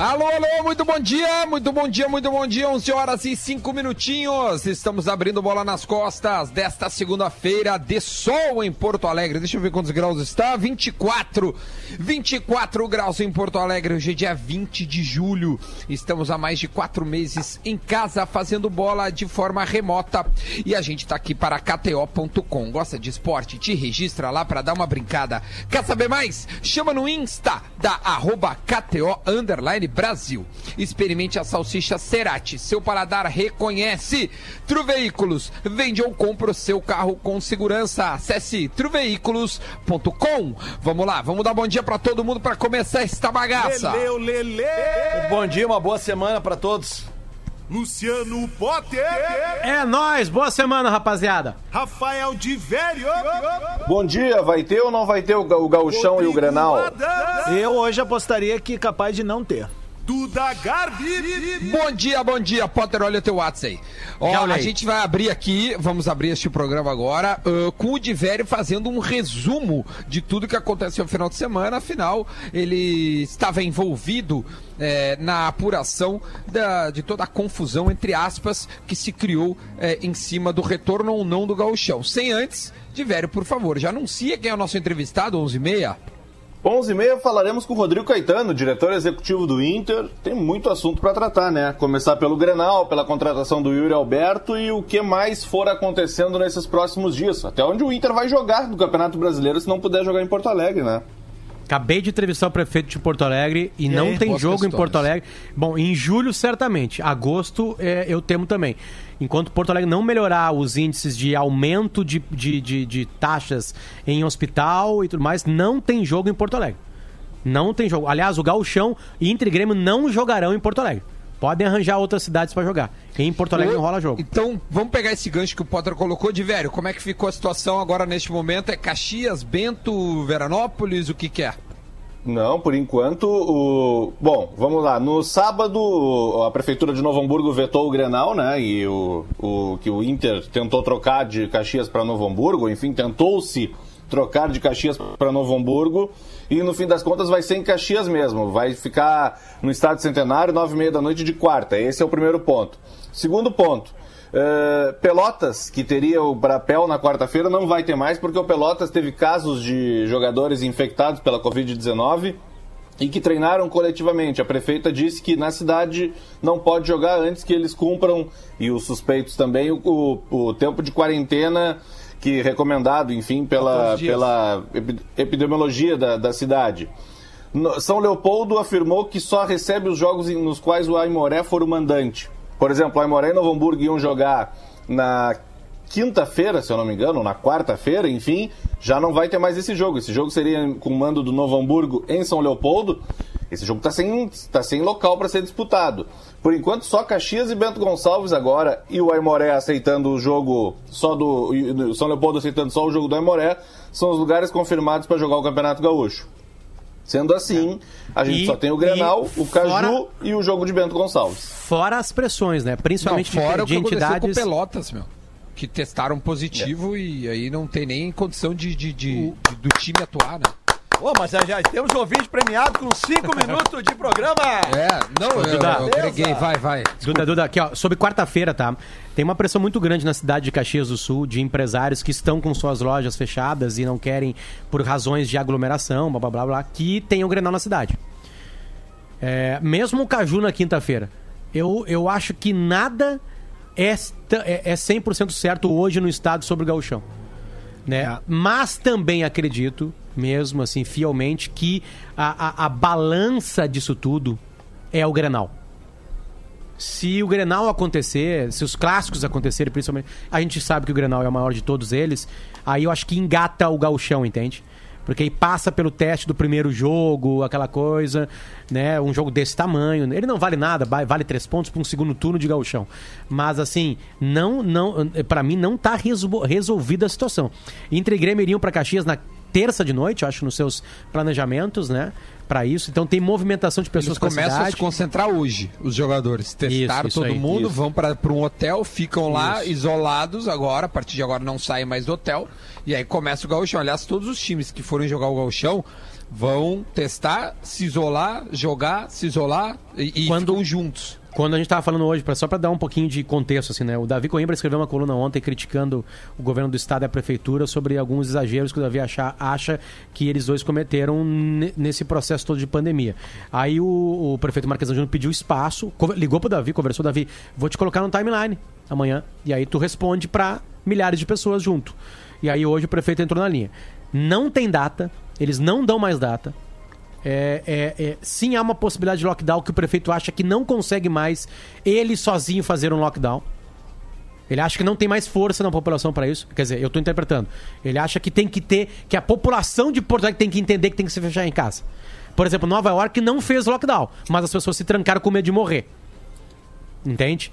Alô, alô, muito bom dia, muito bom dia, muito bom dia, 11 horas e 5 minutinhos. Estamos abrindo bola nas costas desta segunda-feira de sol em Porto Alegre. Deixa eu ver quantos graus está. 24, 24 graus em Porto Alegre. Hoje é dia 20 de julho. Estamos há mais de quatro meses em casa fazendo bola de forma remota. E a gente está aqui para KTO.com. Gosta de esporte? Te registra lá para dar uma brincada. Quer saber mais? Chama no Insta da arroba KTO Underline Brasil. Experimente a salsicha Cerati. Seu paladar reconhece. Truveículos. Vende ou compra o seu carro com segurança. Acesse truveículos.com. Vamos lá, vamos dar bom dia para todo mundo para começar esta bagaça. Leleu, lele. Bom dia, uma boa semana para todos. Luciano Potter. É nóis, boa semana, rapaziada. Rafael de Velho. Bom dia, vai ter ou não vai ter o, ga- o gauchão e o grenal? Eu hoje apostaria que capaz de não ter. Duda Garbi. Bom dia, bom dia, Potter. Olha o teu WhatsApp aí. Ó, a gente vai abrir aqui, vamos abrir este programa agora, ãh, com o Divério fazendo um resumo de tudo que aconteceu no final de semana. Afinal, ele estava envolvido eh, na apuração da- de toda a confusão, entre aspas, que se criou eh, em cima do retorno ou não do gauchão. Sem antes, Divério, por favor, já anuncia quem é o nosso entrevistado, 11h30. 11h30 falaremos com o Rodrigo Caetano, diretor executivo do Inter. Tem muito assunto para tratar, né? Começar pelo Grenal, pela contratação do Yuri Alberto e o que mais for acontecendo nesses próximos dias. Até onde o Inter vai jogar no Campeonato Brasileiro se não puder jogar em Porto Alegre, né? Acabei de entrevistar o prefeito de Porto Alegre e, não aí? tem Boas jogo em questões. Porto Alegre. Bom, em julho, certamente. Agosto, é, eu temo também. Enquanto Porto Alegre não melhorar os índices de aumento de, de, de, de taxas em hospital e tudo mais, não tem jogo em Porto Alegre. Não tem jogo. Aliás, o Gauchão e Inter e Grêmio não jogarão em Porto Alegre. Podem arranjar outras cidades pra jogar. Em Porto Alegre não rola jogo. Então, vamos pegar esse gancho que o Potter colocou de velho. Como é que ficou a situação agora neste momento? É Caxias, Bento, Veranópolis, o que que é? Não, por enquanto, o... Bom, vamos lá. No sábado, a Prefeitura de Novo Hamburgo vetou o Grenal, né? E o, o que o Inter tentou trocar de Caxias para Novo Hamburgo, enfim, tentou-se trocar de Caxias para Novo Hamburgo. E no fim das contas vai ser em Caxias mesmo. Vai ficar no Estádio Centenário, nove e meia da noite de quarta. Esse é o primeiro ponto. Segundo ponto. eh, Pelotas, que teria o Brapel na quarta-feira, não vai ter mais, porque o Pelotas teve casos de jogadores infectados pela Covid-19 e que treinaram coletivamente. A prefeita disse que na cidade não pode jogar antes que eles cumpram, e os suspeitos também, o, o- o tempo de quarentena que recomendado, enfim, pela, 14 dias. pela epi- epidemiologia da, da cidade. São Leopoldo afirmou que só recebe os jogos nos quais o Aimoré for o mandante. Por exemplo, o Aimoré e Novo Hamburgo iam jogar na quinta-feira, se eu não me engano, na quarta-feira, enfim, já não vai ter mais esse jogo. Esse jogo seria com o mando do Novo Hamburgo em São Leopoldo. Esse jogo está sem, tá sem local para ser disputado. Por enquanto, só Caxias e Bento Gonçalves agora, e o Aimoré aceitando o jogo só do. e o São Leopoldo aceitando só o jogo do Aimoré, são os lugares confirmados para jogar o Campeonato Gaúcho. Sendo assim, a gente E- só tem o Grenal, o Caju fora- e o jogo de Bento Gonçalves. Fora as pressões, né? Não, Principalmente fora de, o que entidades. com Pelotas, meu. Que testaram positivo e aí não tem nem condição de, de- de- de- do time atuar, né? Oh, Ô, mas já, já temos ouvinte premiado com 5 minutos de programa. É, não, eu, Duda. eu agreguei, vai, vai. Duda, Duda, aqui, ó, sobre quarta-feira, tá? Tem uma pressão muito grande na cidade de Caxias do Sul de empresários que estão com suas lojas fechadas e não querem, por razões de aglomeração, blá blá blá, blá que tenham Grenal na cidade. É, mesmo o Caju na quinta-feira, eu, eu acho que nada é, é, é 100% certo hoje no estado sobre o gauchão. Né? Mas também acredito, mesmo assim, fielmente, que a, a, a balança disso tudo é o Grenal. Se o Grenal acontecer, se os clássicos acontecerem, principalmente, a gente sabe que o Grenal é o maior de todos eles, aí eu acho que engata o gauchão, entende? Porque aí passa pelo teste do primeiro jogo, aquela coisa, né? Um jogo desse tamanho. Ele não vale nada, vale três pontos para um segundo turno de gauchão. Mas assim, não, não, para mim não tá resol- resolvida a situação. Inter e Grêmio iriam para Caxias na terça de noite, eu acho, nos seus planejamentos, né? Para isso. Então tem movimentação de Eles pessoas pra começam a cidade. se concentrar hoje, os jogadores. Testaram isso todo aí, mundo, isso. vão para um hotel, ficam lá isolados agora. A partir de agora não saem mais do hotel. E aí começa o gauchão. Aliás, todos os times que forem jogar o gauchão vão testar, se isolar, jogar, se isolar e, e Quando- ficam juntos. Quando a gente tava falando hoje, só para dar um pouquinho de contexto, assim, né? O Davi Coimbra escreveu uma coluna ontem criticando o governo do estado e a prefeitura sobre alguns exageros que o Davi acha, acha que eles dois cometeram ne- nesse processo todo de pandemia. Aí o, o prefeito Marquesão Júnior pediu espaço, ligou pro Davi, conversou, Davi, vou te colocar no timeline amanhã. E aí tu responde pra milhares de pessoas junto. E aí hoje o prefeito entrou na linha. Não tem data, eles não dão mais data. É, é, é, sim, há uma possibilidade de lockdown que o prefeito acha que não consegue mais ele sozinho fazer um lockdown. Ele acha que não tem mais força na população para isso. Quer dizer, eu estou interpretando. Ele acha que tem que ter, que a população de Porto Alegre tem que entender que tem que se fechar em casa. Por exemplo, Nova York não fez lockdown, mas as pessoas se trancaram com medo de morrer. Entende?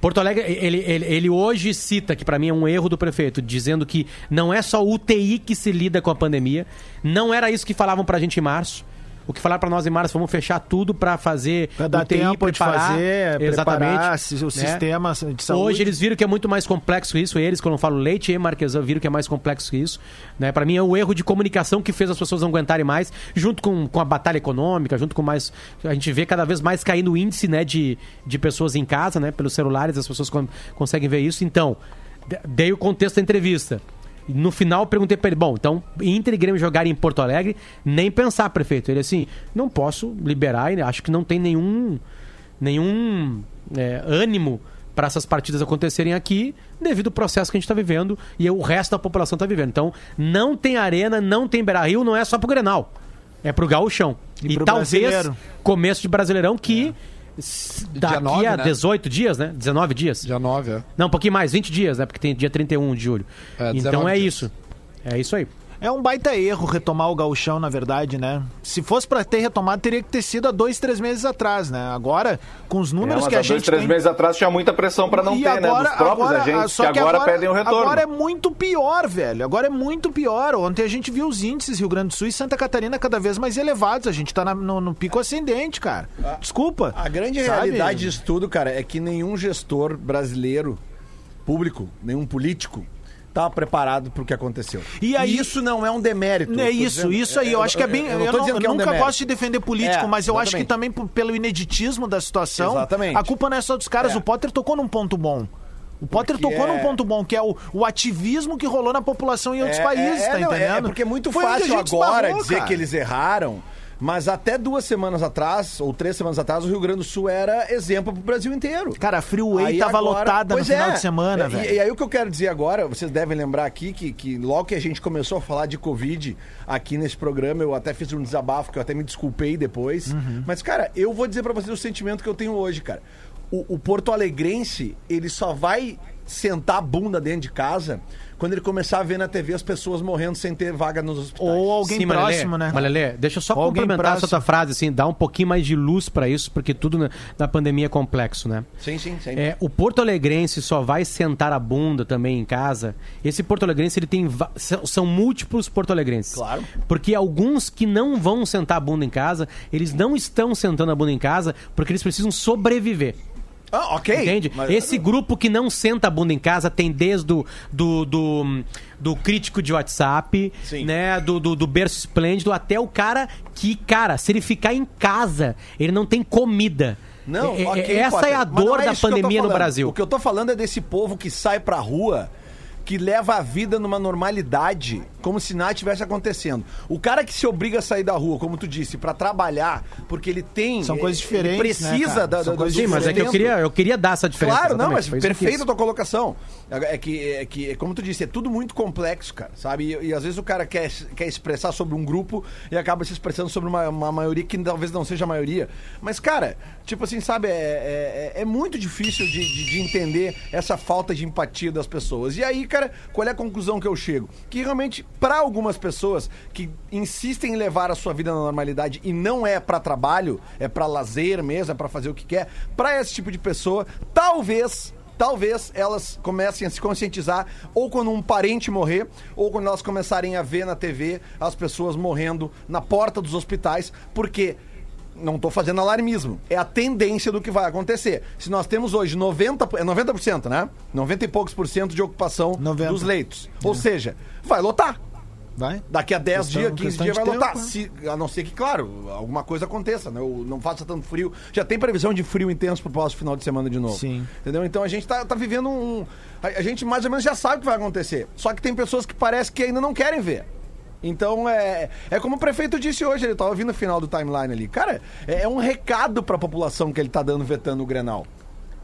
Porto Alegre, ele, ele, ele hoje cita, que para mim é um erro do prefeito, dizendo que não é só o UTI que se lida com a pandemia. Não era isso que falavam pra gente em março. O que falaram pra nós em março, vamos fechar tudo pra fazer Pra dar UTI, tempo de preparar. fazer, Exatamente. preparar o né? sistema de saúde. Hoje eles viram que é muito mais complexo isso. Eles, quando eu falo Leite e Marquesan, viram que é mais complexo que isso. Né? Para mim é o erro de comunicação que fez as pessoas não aguentarem mais, junto com, com a batalha econômica, junto com mais. A gente vê cada vez mais caindo o índice né, de, de pessoas em casa, né? Pelos celulares, as pessoas con- conseguem ver isso. Então, de- dei o contexto da entrevista. No final, eu perguntei pra ele: bom, então, Inter e Grêmio jogarem em Porto Alegre, nem pensar, prefeito. Ele assim: não posso liberar, acho que não tem nenhum nenhum é, ânimo para essas partidas acontecerem aqui devido ao processo que a gente está vivendo e o resto da população está vivendo. Então, não tem arena, não tem Beira-Rio, não é só pro Grenal. É pro gauchão. E E, talvez brasileiro. começo de Brasileirão que s- daqui Dia nove, a né? 18 dias, né? 19 dias. Dia 9, é. Não, um pouquinho mais, 20 dias, né? Porque tem dia 31 de julho. É, então 19 é dias. isso. É isso aí. É um baita erro retomar o gauchão, na verdade, né? Se fosse pra ter retomado, teria que ter sido há dois, três meses atrás, né? Agora, com os É, números mas que a há dois, gente três tem... meses atrás tinha muita pressão pra não E ter, né? Dos próprios agora- agentes só que agora, pedem o retorno. Agora é muito pior, velho. Agora é muito pior. Ontem a gente viu os índices Rio Grande do Sul e Santa Catarina cada vez mais elevados. A gente tá na- no, no pico ascendente, cara. Desculpa. A grande Sabe? realidade disso tudo, cara, é que nenhum gestor brasileiro, público, nenhum político, estava preparado para o que aconteceu. E aí- isso não é um demérito. É eu isso, dizendo- isso aí. Eu, acho que é bem. Eu, tô não- eu é um nunca demérito. gosto de defender político, É, mas eu acho que exatamente. também pelo ineditismo da situação, Exatamente. a culpa não é só dos caras. É. O Potter tocou num ponto bom. O Potter Porque tocou é- num ponto bom, que é o, o ativismo que rolou na população em outros É, países, é, tá não, é- entendendo? É, porque é muito Foi fácil agora dizer cara. que eles erraram, mas até duas semanas atrás, ou três semanas atrás, o Rio Grande do Sul era exemplo pro Brasil inteiro. Cara, a Freeway Aí tava agora- lotada no Pois final é. de semana, E- velho. E, aí o que eu quero dizer agora, vocês devem lembrar aqui que, que logo que a gente começou a falar de Covid aqui nesse programa, eu até fiz um desabafo que eu até me desculpei depois. Uhum. Mas, cara, eu vou dizer pra vocês o sentimento que eu tenho hoje, cara. O, o Porto Alegrense, ele só vai sentar a bunda dentro de casa quando ele começar a ver na TV as pessoas morrendo sem ter vaga nos hospitais. Ou alguém Sim, Malelê, próximo, né? Malelê, deixa eu só Ou complementar essa tua frase, assim, dar um pouquinho mais de luz pra isso, porque tudo na, na pandemia é complexo, né? Sim, sim, sim. É, o Porto Alegrense só vai sentar a bunda também em casa. Esse Porto Alegrense ele tem são múltiplos Porto Alegrenses. Claro. Porque alguns que não vão sentar a bunda em casa, eles não estão sentando a bunda em casa porque eles precisam sobreviver. Ah, ok. Entende? Mas- Esse grupo que não senta a bunda em casa tem desde o do, do, do crítico de WhatsApp, Sim. né? Do, do, do berço esplêndido, até o cara que, cara, se ele ficar em casa, ele não tem comida. Não, É- é- ok, essa Potter, é a dor é da pandemia no. Brasil. O que eu tô falando é desse povo que sai pra rua, que leva a vida numa normalidade, como se nada tivesse acontecendo. O cara que se obriga a sair da rua, como tu disse, pra trabalhar, porque ele tem. São coisas diferentes, né, precisa cara? da, São da, coisas Sim, mas é que eu queria, eu queria dar essa diferença. Claro, não, mas perfeita a tua colocação. É que, é que, é como tu disse, é tudo muito complexo, cara, sabe? E, e às vezes o cara quer, quer expressar sobre um grupo e acaba se expressando sobre uma, uma maioria que talvez não seja a maioria. Mas, cara, tipo assim, sabe, é, é, é muito difícil de, de, de entender essa falta de empatia das pessoas. E aí, cara, qual é a conclusão que eu chego? Que realmente, para algumas pessoas que insistem em levar a sua vida na normalidade e não é pra trabalho, é pra lazer mesmo, é pra fazer o que quer, pra esse tipo de pessoa, talvez talvez elas comecem a se conscientizar ou quando um parente morrer, ou quando elas começarem a ver na TV as pessoas morrendo na porta dos hospitais, porque não estou fazendo alarmismo, é a tendência do que vai acontecer. Se nós temos hoje 90, é 90%, né? 90 e poucos por cento de ocupação 90. dos leitos. Ou seja, vai lotar. Vai? Daqui a 10 Questão- dias, 15 questão dias vai tempo, lotar. né? Se- a não ser que, claro, alguma coisa aconteça, né? Ou não faça tanto frio. Já tem previsão de frio intenso pro próximo final de semana de novo. Sim. Entendeu? Então a gente tá, tá vivendo um. A, a gente mais ou menos já sabe o que vai acontecer. Só que tem pessoas que parece que ainda não querem ver. Então é, é como o prefeito disse hoje, ele tava ouvindo o final do timeline ali. Cara, é, é um recado pra população que ele tá dando vetando o Grenal.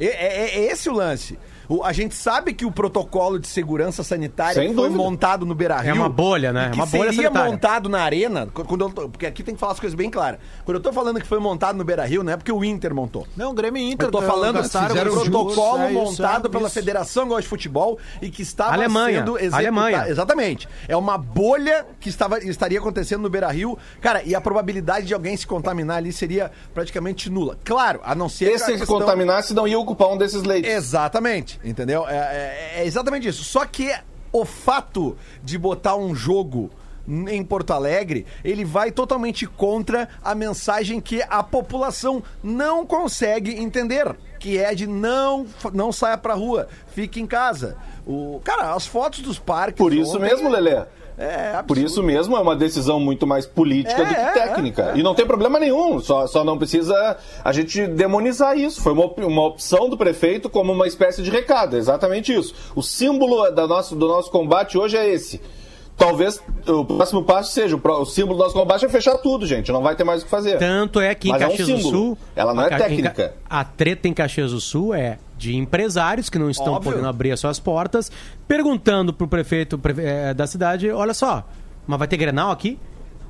É, é- é esse o lance. O- a gente sabe que o protocolo de segurança sanitária Sem que foi dúvida. montado no Beira Rio. É uma bolha, né? É que uma bolha seria sanitária. montado na arena. Quando eu tô- porque aqui tem que falar as coisas bem claras. Quando eu tô falando que foi montado no Beira Rio, não é porque o Inter montou. Não, Grêmio e Inter. Eu tô eh, falando gastaram fizeram um recursos, protocolo é isso, montado é pela isso. Federação Gaúcha de Futebol e que estava Alemanha, sendo executado. Alemanha. Exatamente. É uma bolha que estava, estaria acontecendo no Beira Rio. Cara, e a probabilidade de alguém se contaminar ali seria praticamente nula. Claro, a não ser que a Esse que questão- contaminasse não ia ocupar um desses leitos. Exatamente, entendeu? É, é- é exatamente isso. Só que o fato de botar um jogo em Porto Alegre, ele vai totalmente contra a mensagem que a população não consegue entender, que é de não não saia pra rua, fique em casa. O cara, as fotos dos parques Por isso ontem- mesmo, Lelê. É, absurdo. Por isso mesmo é uma decisão muito mais política É, do que é, técnica. é, é. E não tem problema nenhum, só, só não precisa a gente demonizar isso. Foi uma, op- uma opção do prefeito como uma espécie de recado, é exatamente isso. O símbolo da nosso, do nosso combate hoje é esse. Talvez o próximo passo seja, o, símbolo do nosso combate é fechar tudo, gente, não vai ter mais o que fazer. Tanto é que em Mas é um Caxias do. Sul. Ela não é técnica. Ca- A treta em Caxias do Sul é de empresários que não estão Óbvio. podendo abrir as suas portas, perguntando pro prefeito pre- eh, da cidade: olha só, mas vai ter grenal aqui?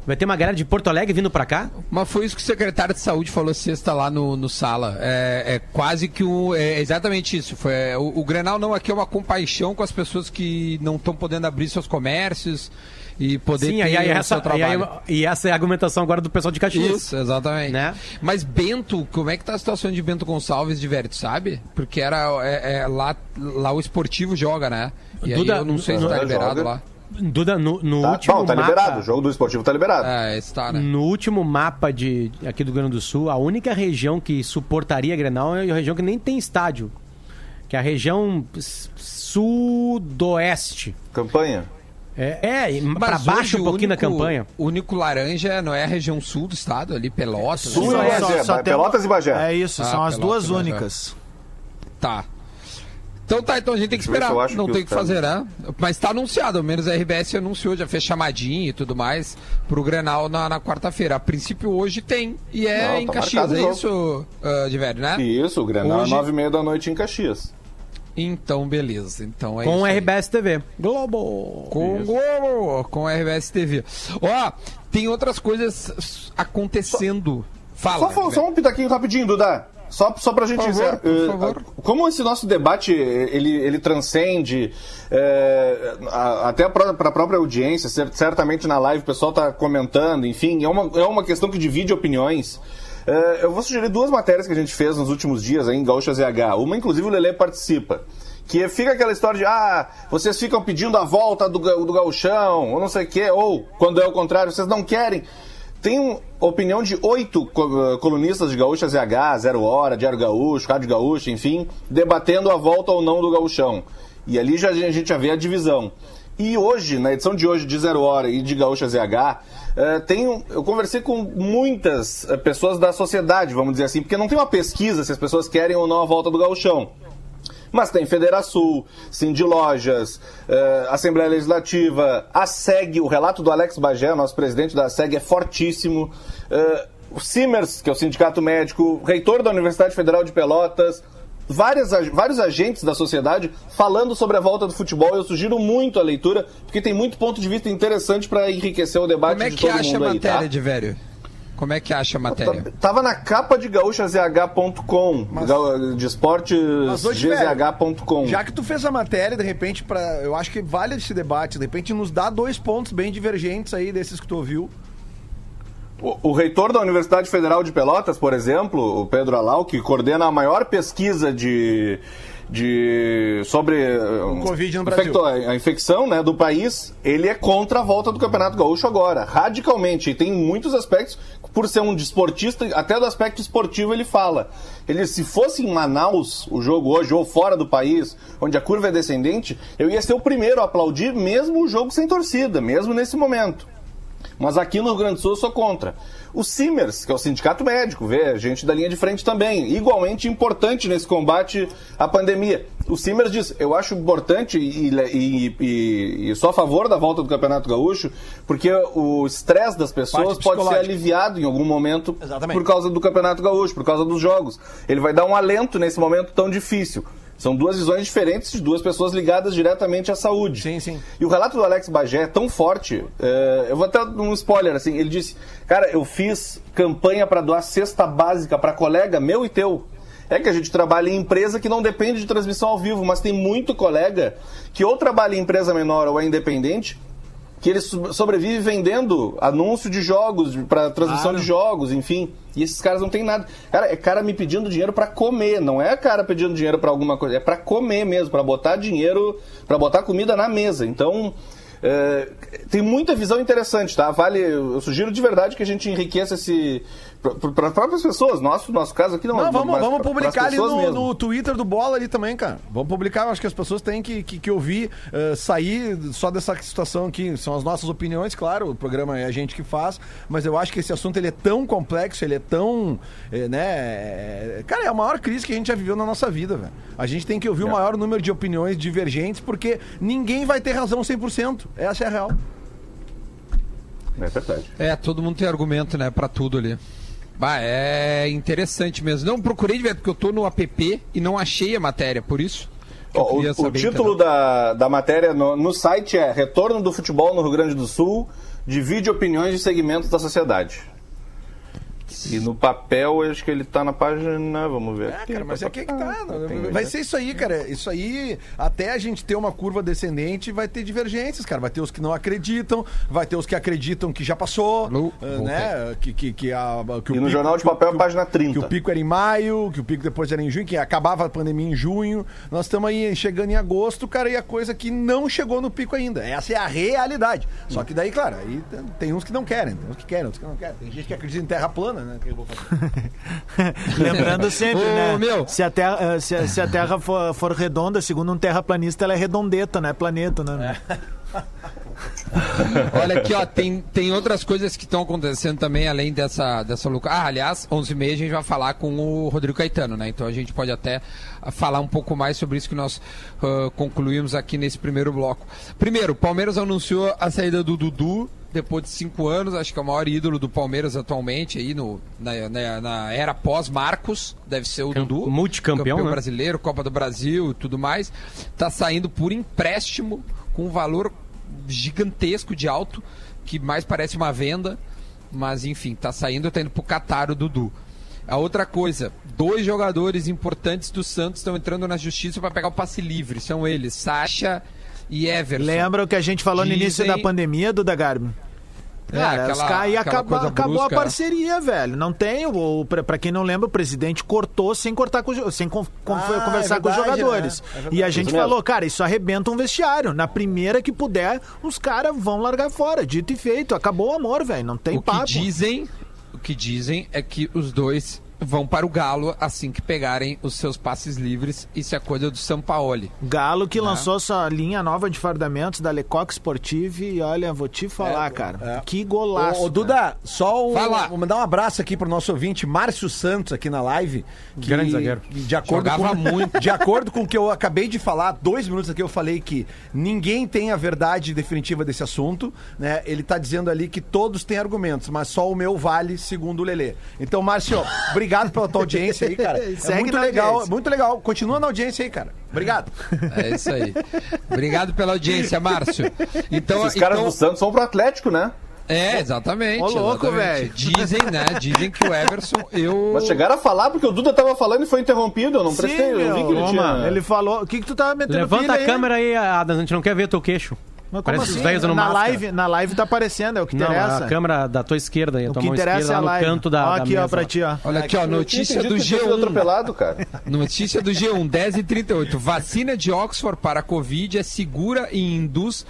Vai ter uma galera de Porto Alegre vindo pra cá? Mas foi isso que o secretário de saúde falou sexta lá no, no sala. É, é quase que um. É exatamente isso. Foi, é, o, o Grenal não aqui é uma compaixão com as pessoas que não estão podendo abrir seus comércios e poder Sim, ter aí, aí o essa, seu e, aí- trabalho. e essa é a argumentação agora do pessoal de Caxias. Isso, exatamente. Né? Mas Bento, como é que tá a situação de Bento Gonçalves de tu sabe? Porque era é, é, lá, lá o esportivo joga, né? E Duda, aí eu não sei se tá liberado joga. lá. Duda, no, no Tá, último bom, tá mapa, liberado, o jogo do esportivo tá liberado. É, esse tá, né? No último mapa de, aqui do Rio Grande do Sul, a única região que suportaria Grenal é a região que nem tem estádio. Que é a região sudoeste. Campanha. É, é e pra Mas baixo um pouquinho único- da campanha. O único laranja não é a região sul do estado, ali, Pelotas. Sul e Bagé, Pelotas e Bagé. É isso, Ah, são as Pelotas duas únicas. Tá. Então tá, então a gente tem que esperar. se eu acho Não que tem o que fazer, né? Mas tá anunciado, ao menos a RBS anunciou, já fez chamadinha e tudo mais pro Grenal na, na quarta-feira. A princípio hoje tem, e é Não, em tá Caxias, é o isso, uh, de velho, né? Isso, o Grenal Hoje- é nove e meia da noite em Caxias. Então, beleza. Então é Com o. RBS TV. Globo! Com, Globo, com a RBS TV. Ó, tem outras coisas acontecendo. Fala. Só, só um pitaquinho rapidinho, Duda. Só, só pra gente Por favor, por Eh. Como esse nosso debate ele, ele transcende eh, a- até para a própria audiência, cer- certamente na live o pessoal está comentando, enfim, é uma, é uma questão que divide opiniões. Eh, eu vou sugerir duas matérias que a gente fez nos últimos dias aí em Gaúcha ZH. Uma, inclusive, o Lelê participa. Que fica aquela história de, ah, vocês ficam pedindo a volta do, do gauchão, ou não sei o quê, ou, quando é o contrário, vocês não querem. Tem opinião de oito eh, colunistas de Gaúcha ZH, Zero Hora, Diário Gaúcho, Rádio Gaúcho, enfim, debatendo a volta ou não do gauchão. E ali já, a gente já vê a divisão. E hoje, na edição de hoje de Zero Hora e de Gaúcha ZH, eh, um- eu conversei com muitas eh, pessoas da sociedade, vamos dizer assim, porque não tem uma pesquisa se as pessoas querem ou não a volta do gauchão. Mas tem Federação, Cindy Lojas, eh, Assembleia Legislativa, a SEG, o relato do Alex Bagé, nosso presidente da SEG, é fortíssimo. eh, o Simers, que é o Sindicato Médico, reitor da Universidade Federal de Pelotas, várias, vários agentes da sociedade falando sobre a volta do futebol. Eu sugiro muito a leitura, porque tem muito ponto de vista interessante para enriquecer o debate Como é que acha a mundo aí, matéria tá? de velho? Como é que acha a matéria? Tá- Tava na capa de gaúchazh.com, ga- de esportes Mas hoje, velho, gzh.com. Já que tu fez a matéria, de repente, para eu acho que vale esse debate. De repente, nos dá dois pontos bem divergentes aí desses que tu ouviu. O, o reitor da Universidade Federal de Pelotas, por exemplo, o Pedro Alau, que coordena a maior pesquisa de, de sobre o Covid no Brasil. a infecção né, do país, ele é contra a volta do Campeonato Gaúcho agora, radicalmente. E tem muitos aspectos, por ser um desportista, até do aspecto esportivo ele fala. Ele, se fosse em Manaus o jogo hoje, ou fora do país, onde a curva é descendente, eu ia ser o primeiro a aplaudir, mesmo o jogo sem torcida, mesmo nesse momento. Mas aqui no Rio Grande do Sul eu sou contra. O Simers, que é o sindicato médico, vê, gente da linha de frente também, igualmente importante nesse combate à pandemia. O Simers diz: eu acho importante e, e, e, e sou a favor da volta do Campeonato Gaúcho, porque o estresse das pessoas pode ser aliviado em algum momento Exatamente. por causa do Campeonato Gaúcho, por causa dos jogos. Ele vai dar um alento nesse momento tão difícil. São duas visões diferentes de duas pessoas ligadas diretamente à saúde. Sim, sim. E o relato do Alex Bagé é tão forte, é, eu vou até dar um spoiler assim, ele disse, cara, eu fiz campanha para doar cesta básica para colega meu e teu. É que a gente trabalha em empresa que não depende de transmissão ao vivo, mas tem muito colega que ou trabalha em empresa menor ou é independente, que ele so- sobrevive vendendo anúncio de jogos, para transmissão de jogos, enfim. E esses caras não tem nada. Cara, é cara me pedindo dinheiro para comer, não é cara pedindo dinheiro para alguma coisa, é para comer mesmo, para botar dinheiro, para botar comida na mesa. Então, é, tem muita visão interessante, tá? Vale, eu sugiro de verdade que a gente enriqueça esse para as próprias pessoas, nosso nosso caso aqui não. Não, vamos, mas vamos publicar ali no, no Twitter do Bola ali também, cara. Vamos publicar, eu acho que as pessoas têm que, que, que ouvir, eh, sair só dessa situação aqui. São as nossas opiniões, claro, o programa é a gente que faz, mas eu acho que esse assunto ele é tão complexo, ele é tão, eh, né, eh, cara, é a maior crise que a gente já viveu na nossa vida, velho. A gente tem que ouvir o maior número de opiniões divergentes, porque ninguém vai ter razão 100%. Essa é a real. É verdade. É, todo mundo tem argumento, né, pra tudo ali. Bah, é interessante mesmo. Não procurei ver, porque eu tô no app e não achei a matéria, por isso. Ó, o, o título da, da matéria no, no site é Retorno do Futebol no Rio Grande do Sul, divide opiniões e segmentos da sociedade. E no papel, eu acho que ele tá na página. Vamos ver. É, aqui. cara, mas é que é que tá. Vai né? ser isso aí, cara. Isso aí, até a gente ter uma curva descendente, vai ter divergências, cara. Vai ter os que não acreditam, vai ter os que acreditam que já passou, né? Que, que, que, a, que o E no pico- Jornal de Papel, que o- página 30. Que o pico era em maio, que o pico depois era em junho, que acabava a pandemia em junho. Nós estamos aí chegando em agosto, cara, e a coisa que não chegou no pico ainda. Essa é a realidade. Só que daí, claro, aí tem- tem uns que não querem, tem uns que querem, outros que não querem. Tem gente que acredita em terra plana, né? Que eu vou fazer. Lembrando sempre, Ô, né? meu. Se a Terra, eh, se, a- se a terra for, for redonda, segundo um terraplanista, ela é redondeta, não é planeta, né? Olha aqui, ó, tem, tem outras coisas que estão acontecendo também, além dessa, dessa loucura. Ah, aliás, 11h30 a gente vai falar com o Rodrigo Caetano, né? Então a gente pode até falar um pouco mais sobre isso que nós ah, concluímos aqui nesse primeiro bloco. Primeiro, o Palmeiras anunciou a saída do Dudu depois de cinco anos, acho que é o maior ídolo do Palmeiras atualmente, aí no, na, na- na era pós-Marcos, deve ser o Cam- Dudu. multicampeão, né? brasileiro, Copa do Brasil e tudo mais. Tá saindo por empréstimo com um valor gigantesco de alto, que mais parece uma venda, mas enfim, tá saindo, tá indo pro Catar o Dudu. A outra coisa, dois jogadores importantes do Santos estão entrando na justiça para pegar o passe livre. São eles, Sacha e Everson. Lembra o que a gente falou no início Dizem- da pandemia, Duda Garbi? É, Cara, aquela- os caras aí aquela acaba- coisa acabou brusca. a parceria, velho. Não tem, o, pra, pra quem não lembra, o presidente cortou sem cortar com, os jo- sem con- con- Ah, conversar é com os verdade, jogadores. né? É verdade. e a gente Isso mesmo. falou, cara, isso arrebenta um vestiário. Na primeira que puder, os caras vão largar fora. Dito e feito. Acabou o amor, velho. Não tem O que papo. dizem, o que dizem é que os dois vão para o Galo assim que pegarem os seus passes livres. Isso é coisa do Sampaoli. Galo Né? que lançou sua linha nova de fardamentos da Lecoq Sportive e olha, vou te falar, cara. é. Que golaço. Ô, ô, Duda, só um, Fala. vou mandar um abraço aqui pro nosso ouvinte, Márcio Santos, aqui na live. Que, Grande zagueiro. De acordo Jogava com, muito. De acordo com o que eu acabei de falar, dois minutos aqui eu falei que ninguém tem a verdade definitiva desse assunto, né? Ele tá dizendo ali que todos têm argumentos, mas só o meu vale, segundo o Lelê. Então, Márcio, obrigado pela tua audiência aí, cara. É muito legal, audiência. muito legal. Continua na audiência aí, cara. Obrigado. É isso aí. Obrigado pela audiência, Márcio. Então, Esses caras então- do Santos vão pro Atlético, né? É, exatamente. Ô, louco, velho. Dizem, né? Dizem que o Everson, eu. Mas chegaram a falar porque o Duda tava falando e foi interrompido. Eu não Sim, prestei. eu vi que ele tinha. Ele falou. O que, que tu tava metendo Levanta pilha a aí? câmera aí, Adams, a gente não quer ver teu queixo. Mas como Parece assim? os velhos na máscara. live, na live tá aparecendo, é o que Não, interessa. a câmera da tua esquerda, a o tua que mão interessa esquerda, é a no canto da, ó, da aqui, ó, mesa. pra ti, ó. Olha aqui, ó, notícia do G1. G1. atropelado, cara. Notícia do G1, 10 e 38. Vacina de Oxford para a Covid é segura e induz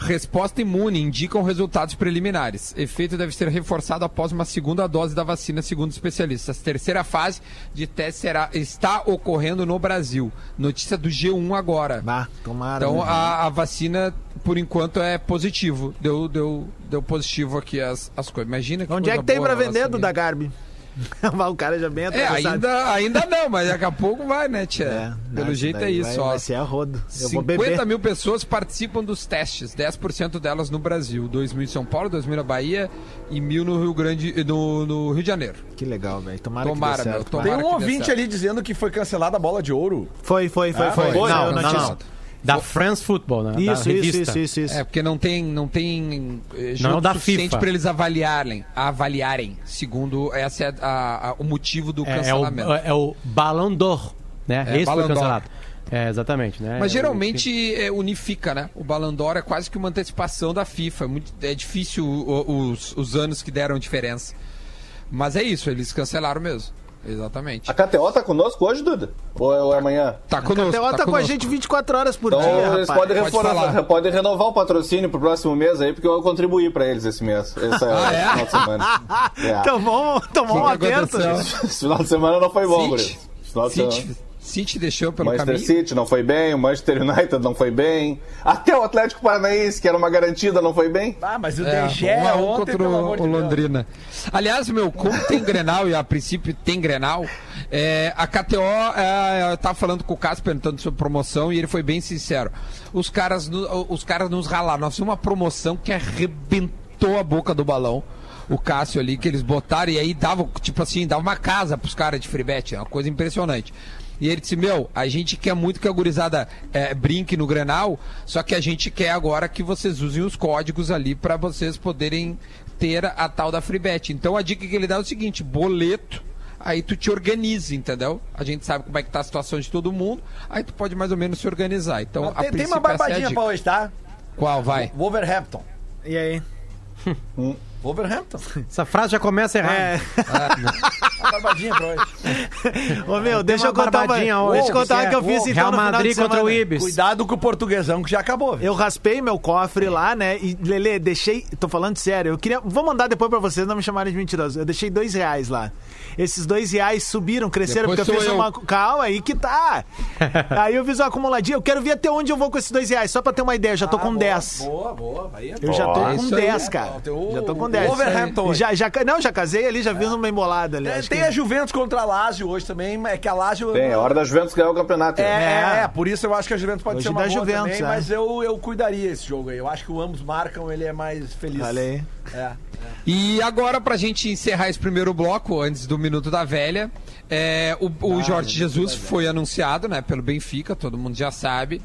resposta imune, indicam resultados preliminares. Efeito deve ser reforçado após uma segunda dose da vacina, segundo especialistas. Terceira fase de teste será, está ocorrendo no Brasil. Notícia do G1 agora. Bah, tomara. Então né? a, a vacina, por enquanto, é positivo. Deu, deu, deu positivo aqui as, as coisas. Imagina que Onde é que tem boa pra a vender, vacina. Duda Garbi? o cara já bem É, atravessado. ainda, ainda não, mas daqui a pouco vai, né, Tia? É, Pelo não, jeito é isso, vai, ó. Vai ser a rodo. Eu vou 50 beber. mil pessoas participam dos testes, 10% delas no Brasil, 2 mil em São Paulo, 2 mil na Bahia e mil no Rio Grande, no, no Rio de Janeiro. Que legal, velho. Tomara, Tomara, que dê meu, certo. tomara. Tem um ouvinte ali dizendo que foi cancelada a bola de ouro. Foi, foi, foi, Ah, foi. foi? Não, Não, notícia. não, não. Da France Football, né? da Isso, isso, revista. isso, isso, isso. É, porque não tem, não tem eh, Não é o jogo da suficiente para eles avaliarem, avaliarem, segundo esse é a- a- o motivo do É, é, cancelamento. o, é o Ballon d'Or, né? É, Esse Ballon foi d'Or. cancelado. É, exatamente, né? Mas É, geralmente é, unifica, né? O Ballon d'Or é quase que uma antecipação da FIFA. É, muito- é difícil o- os, os anos que deram diferença. Mas é isso, eles cancelaram mesmo. Exatamente. A KTO tá conosco hoje, Duda? Ou é, ou é amanhã? Tá conosco. Até tá, tá com a gente 24 horas por Então dia, eles rapaz. podem, Pode reforçar- falar. podem renovar o patrocínio pro próximo mês aí, porque eu contribuí pra eles esse mês. Esse Ah, é? final de semana. É. Então vamos, então vamos O que que atento. Esse final de semana não foi bom. Esse final de semana- City, deixou pelo Manchester caminho. City não foi bem, o Manchester United não foi bem, até o Atlético Paranaense, que era uma garantida, não foi bem. Ah, mas o É, DG um a um ontem, contra o, de o Deus. Londrina. Aliás, meu, como tem Grenal e a princípio tem Grenal, é, a KTO é, eu tava falando com o Cássio perguntando sobre promoção e ele foi bem sincero. Os caras, os caras nos ralaram. Nós fizemos uma promoção que arrebentou a boca do balão. O Cássio ali, que eles botaram, e aí dava, tipo assim, dava uma casa pros caras de freebet, é uma coisa impressionante. E ele disse, meu, a gente quer muito que a gurizada é, brinque no Grenal, só que a gente quer agora que vocês usem os códigos ali para vocês poderem ter a, tal da freebet. Então a dica que ele dá é o seguinte, boleto, aí tu te organiza, entendeu? A gente sabe como é que tá a situação de todo mundo, aí tu pode mais ou menos se organizar. Então, a Tem, tem uma é a barbadinha dica. pra hoje, tá? Qual vai? Wolverhampton. E aí? Wolverhampton. Essa frase já começa errado. É. Uma barbadinha pra hoje. Ô, meu, deixa eu uma contar uma, hoje, deixa eu contar uma que eu é fiz o então Real Madrid de contra o. Ibis. Cuidado com o portuguesão que já acabou. viu? Eu raspei meu cofre lá, né? E, Lele, deixei. Tô falando sério. Eu queria. Vou mandar depois pra vocês não me chamarem de mentiroso. Eu deixei dois reais lá. Esses dois reais subiram, cresceram, Depois porque eu fiz eu. uma. Calma aí que tá. aí eu fiz uma acumuladinha. Eu quero ver até onde eu vou com esses dois reais. Só pra ter uma ideia. Eu já tô Ah, com boa, 10. Boa, boa. Aí é Eu já tô É com. 10, cara. Já tô com o 10. Wolverhampton hoje. Já, já, não, já casei ali, já vi uma embolada ali. É, acho tem que- a Juventus contra a Lazio hoje também, é que a Lazio... Tem, é hora da Juventus ganhar o campeonato. É, né? é, é, por isso eu acho que a Juventus pode Hoje ser uma boa Juventus, também, é. mas eu, eu cuidaria esse jogo aí. Eu acho que o ambos marcam, ele é mais feliz. Olha aí. É. E agora, pra gente encerrar esse primeiro bloco, antes do Minuto da Velha, é, o, o Jorge Jesus foi anunciado né, pelo Benfica, todo mundo já sabe.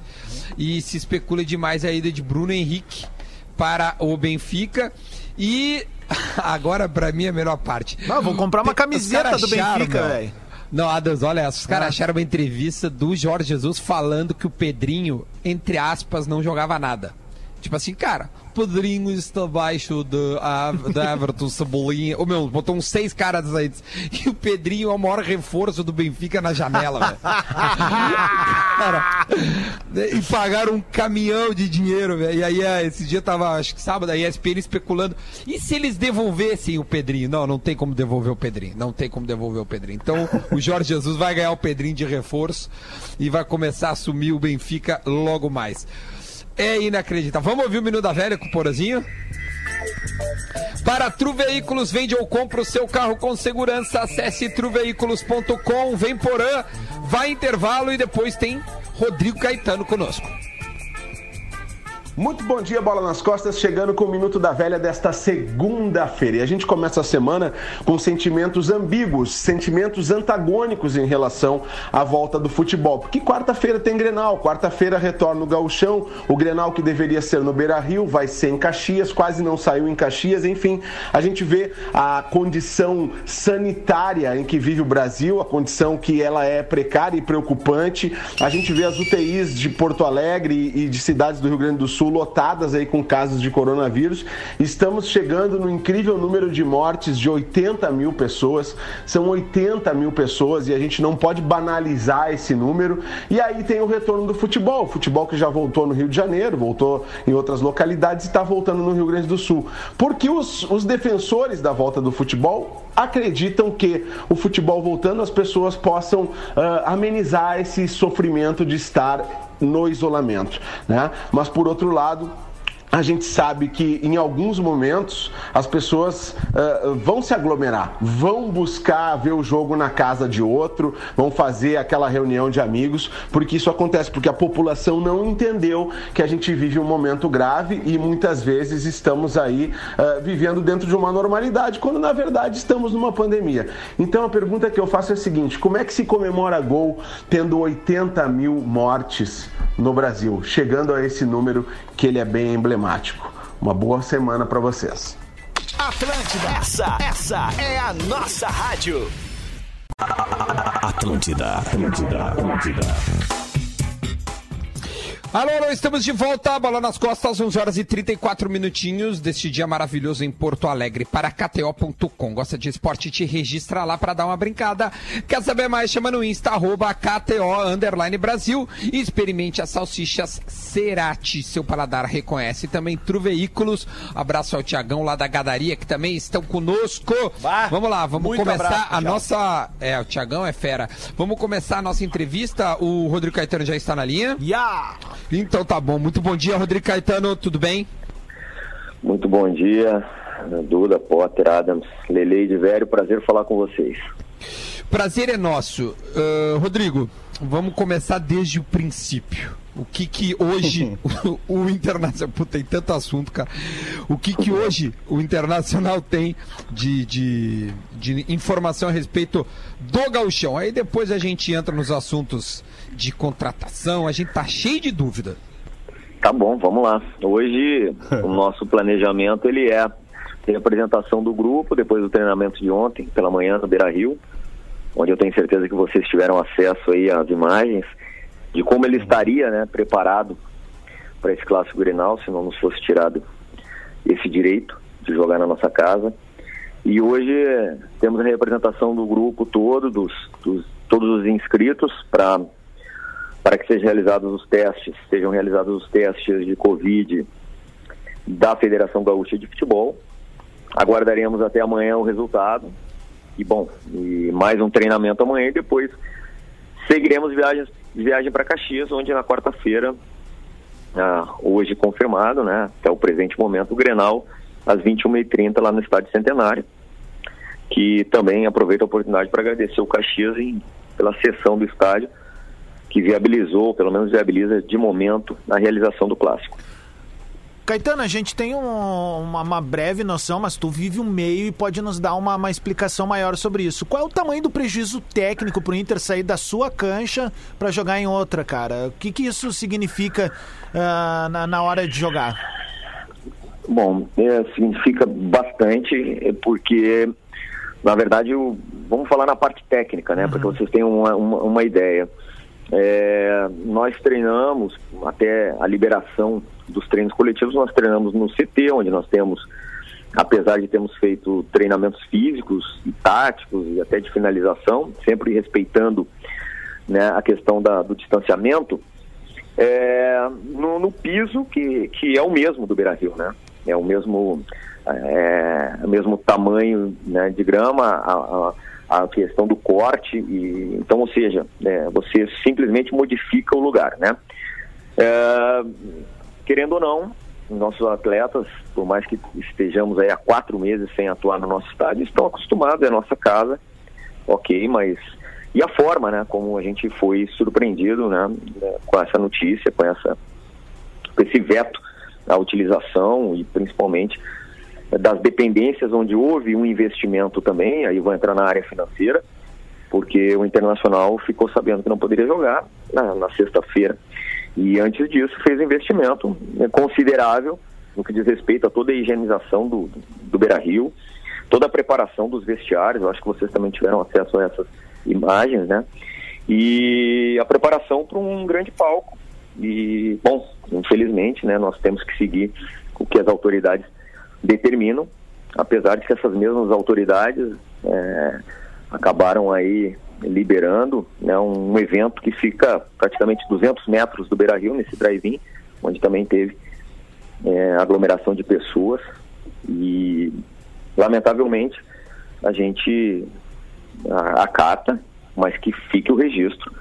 E se especula demais a ida de Bruno Henrique para o Benfica. E agora, pra mim, a melhor parte. Não, vou comprar uma camiseta do Benfica, velho. Não, Adams, olha essa. Os Ah. caras acharam uma entrevista do Jorge Jesus falando que o Pedrinho, entre aspas, não jogava nada. Tipo assim, cara, o Pedrinho está abaixo do, a, do Everton, Cebolinha. Ô meu, botou uns seis caras aí. E o Pedrinho é o maior reforço do Benfica na janela, velho. E pagaram um caminhão de dinheiro, velho. E aí, é, esse dia tava, acho que sábado, a ESPN especulando. E se eles devolvessem o Pedrinho? Não, não tem como devolver o Pedrinho. Não tem como devolver o Pedrinho. Então, o Jorge Jesus vai ganhar o Pedrinho de reforço e vai começar a assumir o Benfica logo mais. É inacreditável. Vamos ouvir o Minuto da Velha com o Porazinho? Para Tru Veículos, vende ou compra o seu carro com segurança. Acesse truveículos.com, vem Porã, vai intervalo e depois tem Rodrigo Caetano conosco. Muito bom dia, Bola nas Costas, chegando com o Minuto da Velha desta segunda-feira. E a gente começa a semana com sentimentos ambíguos, sentimentos antagônicos em relação à volta do futebol. Porque quarta-feira tem Grenal, quarta-feira retorna o Gauchão, o Grenal que deveria ser no Beira-Rio vai ser em Caxias, quase não saiu em Caxias, enfim, a gente vê a condição sanitária em que vive o Brasil, a condição que ela é precária e preocupante. A gente vê as UTIs de Porto Alegre e de cidades do Rio Grande do Sul Sul lotadas aí com casos de coronavírus. Estamos chegando no incrível número de mortes de 80 mil pessoas. São 80 mil pessoas e a gente não pode banalizar esse número. E aí tem o retorno do futebol. O futebol que já voltou no Rio de Janeiro, voltou em outras localidades e está voltando no Rio Grande do Sul. Porque os, os defensores da volta do futebol acreditam que o futebol voltando as pessoas possam uh, amenizar esse sofrimento de estar no isolamento, né? Mas por outro lado, a gente sabe que em alguns momentos as pessoas uh, vão se aglomerar, vão buscar ver o jogo na casa de outro, vão fazer aquela reunião de amigos, porque isso acontece, porque a população não entendeu que a gente vive um momento grave e muitas vezes estamos aí uh, vivendo dentro de uma normalidade, quando na verdade estamos numa pandemia. Então a pergunta que eu faço é a seguinte: como é que se comemora gol tendo 80 mil mortes no Brasil, chegando a esse número que ele é bem emblemático. Uma boa semana para vocês. Atlântida, essa, essa é a nossa rádio. Atlântida, Atlântida, Atlântida. Alô, alô, estamos de volta, bola nas costas, 11 horas e 34 minutinhos deste dia maravilhoso em Porto Alegre para KTO.com. Gosta de esporte? Te registra lá para dar uma brincada. Quer saber mais? Chama no Insta, arroba KTO Underline Brasil e experimente as salsichas Cerati. Seu paladar reconhece também Tru Veículos. Abraço ao Tiagão lá da Gadaria que também estão conosco. Bah, vamos lá, vamos começar abraço, a nossa. É, o Tiagão é fera. Vamos começar a nossa entrevista. O Rodrigo Caetano já está na linha. Ya! Então tá bom. Muito bom dia, Rodrigo Caetano. Tudo bem? Muito bom dia, Duda, Potter, Adams, Lele de Velho, prazer falar com vocês. Prazer é nosso. Ah, Rodrigo, vamos começar desde o princípio. O que que hoje o, o Internacional... Puta, tem tanto assunto, cara. O que que hoje o Internacional tem de, de, de informação a respeito do gauchão? Aí depois a gente entra nos assuntos de contratação. A gente tá cheio de dúvida. Tá bom, vamos lá. Hoje o nosso planejamento ele é ter a apresentação do grupo depois do treinamento de ontem pela manhã no Beira Rio, onde eu tenho certeza que vocês tiveram acesso aí às imagens de como ele estaria, né, preparado para esse clássico Grenal, se não nos fosse tirado esse direito de jogar na nossa casa. E hoje temos a representação do grupo todo, dos, dos todos os inscritos para para que sejam realizados os testes, sejam realizados os testes de Covid da Federação Gaúcha de Futebol. Aguardaremos até amanhã o resultado. E bom, e mais um treinamento amanhã e depois seguiremos viagens, viagem para Caxias, onde na quarta-feira, ah, hoje confirmado, né, até o presente momento, o Grenal, às 21h30 lá no Estádio Centenário. Que também aproveito a oportunidade para agradecer o Caxias em, pela sessão do estádio que viabilizou, pelo menos viabiliza de momento, a realização do clássico. Caetano, a gente tem um- uma, uma breve noção, mas tu vive um meio e pode nos dar uma, uma explicação maior sobre isso. Qual é o tamanho do prejuízo técnico pro Inter sair da sua cancha para jogar em outra, cara? O que, que isso significa ah, na, na hora de jogar? Bom, é, significa bastante, é, porque, na verdade, o- vamos falar na parte técnica, né? Para que vocês tenham uma, uma, uma ideia. É, nós treinamos, até a liberação dos treinos coletivos, nós treinamos no CT, onde nós temos, apesar de termos feito treinamentos físicos e táticos e até de finalização, sempre respeitando né, a questão da, do distanciamento, é, no, no piso que, que é o mesmo do Beira Rio, né? É o mesmo, é, o mesmo tamanho né, de grama, a, a, a questão do corte, e, então, ou seja, né, você simplesmente modifica o lugar, né? É, querendo ou não, nossos atletas, por mais que estejamos aí há quatro meses sem atuar no nosso estádio, estão acostumados, é nossa casa, ok, mas e a forma, né, como a gente foi surpreendido, né, com essa notícia, com essa, com esse veto à utilização e principalmente das dependências onde houve um investimento também, aí vou entrar na área financeira, porque o Internacional ficou sabendo que não poderia jogar na, na sexta-feira. E antes disso fez investimento né, considerável no que diz respeito a toda a higienização do, do Beira-Rio, toda a preparação dos vestiários, eu acho que vocês também tiveram acesso a essas imagens, né? E a preparação para um grande palco. E, bom, infelizmente, né, nós temos que seguir o que as autoridades determinam, apesar de que essas mesmas autoridades é, acabaram aí liberando né, um evento que fica praticamente 200 metros do Beira-Rio, nesse drive-in, onde também teve é, aglomeração de pessoas. E, lamentavelmente, a gente acata, mas que fique o registro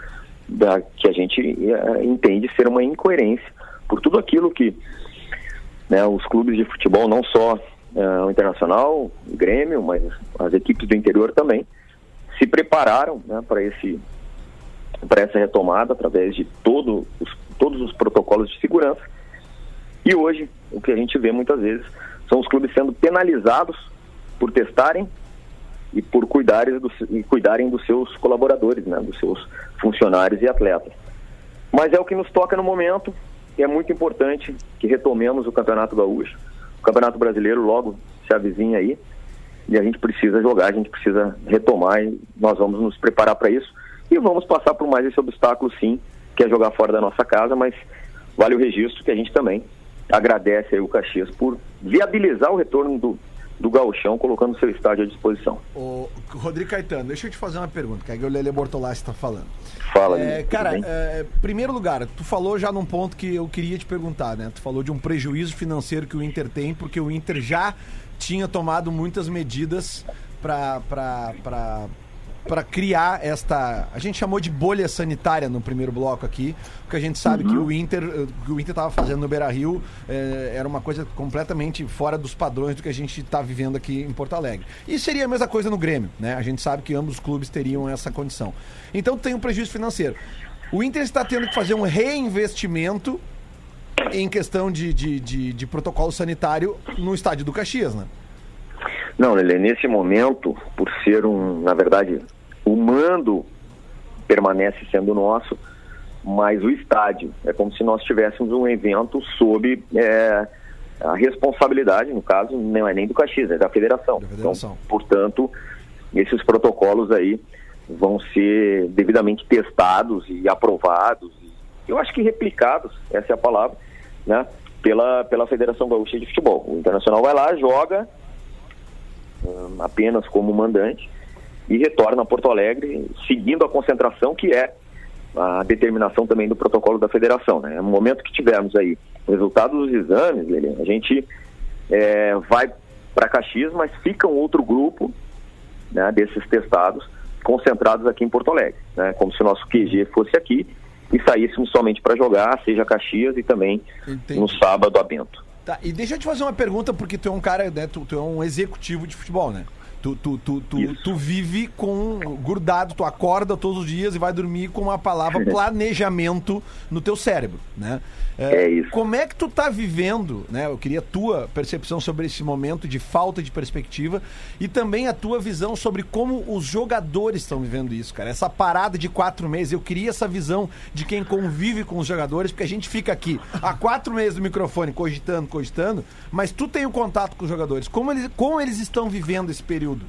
da que a gente eh, entende ser uma incoerência por tudo aquilo que né, os clubes de futebol, não só eh, o Internacional, o Grêmio, mas as equipes do interior também, se prepararam né, para essa retomada através de todo os, todos os protocolos de segurança. E hoje o que a gente vê muitas vezes são os clubes sendo penalizados por testarem e por cuidarem, dos, e cuidarem dos seus colaboradores, né, dos seus funcionários e atletas. Mas é o que nos toca no momento e é muito importante que retomemos o Campeonato Gaúcho. O Campeonato Brasileiro logo se avizinha aí e a gente precisa jogar, a gente precisa retomar e nós vamos nos preparar para isso e vamos passar por mais esse obstáculo sim, que é jogar fora da nossa casa, mas vale o registro que a gente também agradece aí o Caxias por viabilizar o retorno do, do gauchão, colocando seu estádio à disposição. Ô, Rodrigo Caetano, deixa eu te fazer uma pergunta, que é que o Lele Bortolassi está falando. Fala, É, cara, é, primeiro lugar, tu falou já num ponto que eu queria te perguntar, né? Tu falou de um prejuízo financeiro que o Inter tem, porque o Inter já tinha tomado muitas medidas para para criar esta. A gente chamou de bolha sanitária no primeiro bloco aqui, porque a gente sabe que o Inter que o Inter estava fazendo no Beira Rio era uma coisa completamente fora dos padrões do que a gente está vivendo aqui em Porto Alegre. E seria a mesma coisa no Grêmio, né? A gente sabe que ambos os clubes teriam essa condição. Então tem um prejuízo financeiro. O Inter está tendo que fazer um reinvestimento em questão de, de, de, de protocolo sanitário no estádio do Caxias, né? Não, Lelê, nesse momento, por ser um, na verdade, o mando permanece sendo nosso, mas o estádio é como se nós tivéssemos um evento sob é, a responsabilidade, no caso, não é nem do Caxias, é da federação. federação. Então, portanto, esses protocolos aí vão ser devidamente testados e aprovados, eu acho que replicados, essa é a palavra, né, pela, pela Federação Gaúcha de Futebol. O Internacional vai lá, joga hum, apenas como mandante e retorna a Porto Alegre seguindo a concentração que é a determinação também do protocolo da federação. Né? No momento que tivermos aí o resultado dos exames, Lilian, a gente é, vai para Caxias, mas fica um outro grupo né, desses testados concentrados aqui em Porto Alegre, né? como se o nosso QG fosse aqui e saíssemos somente para jogar, seja Caxias e também Entendi. no sábado a Bento. Tá, e deixa eu te fazer uma pergunta, porque tu é um cara, né? Tu, tu é um executivo de futebol, né? Tu, tu, tu, tu, tu vive com grudado, tu acorda todos os dias e vai dormir com a palavra planejamento no teu cérebro, né? É isso. Como é que tu tá vivendo, né? Eu queria a tua percepção sobre esse momento de falta de perspectiva e também a tua visão sobre como os jogadores estão vivendo isso, cara. Essa parada de quatro meses, eu queria essa visão de quem convive com os jogadores, porque a gente fica aqui há quatro meses no microfone cogitando, cogitando, mas tu tem o contato com os jogadores. Como eles, como eles estão vivendo esse período?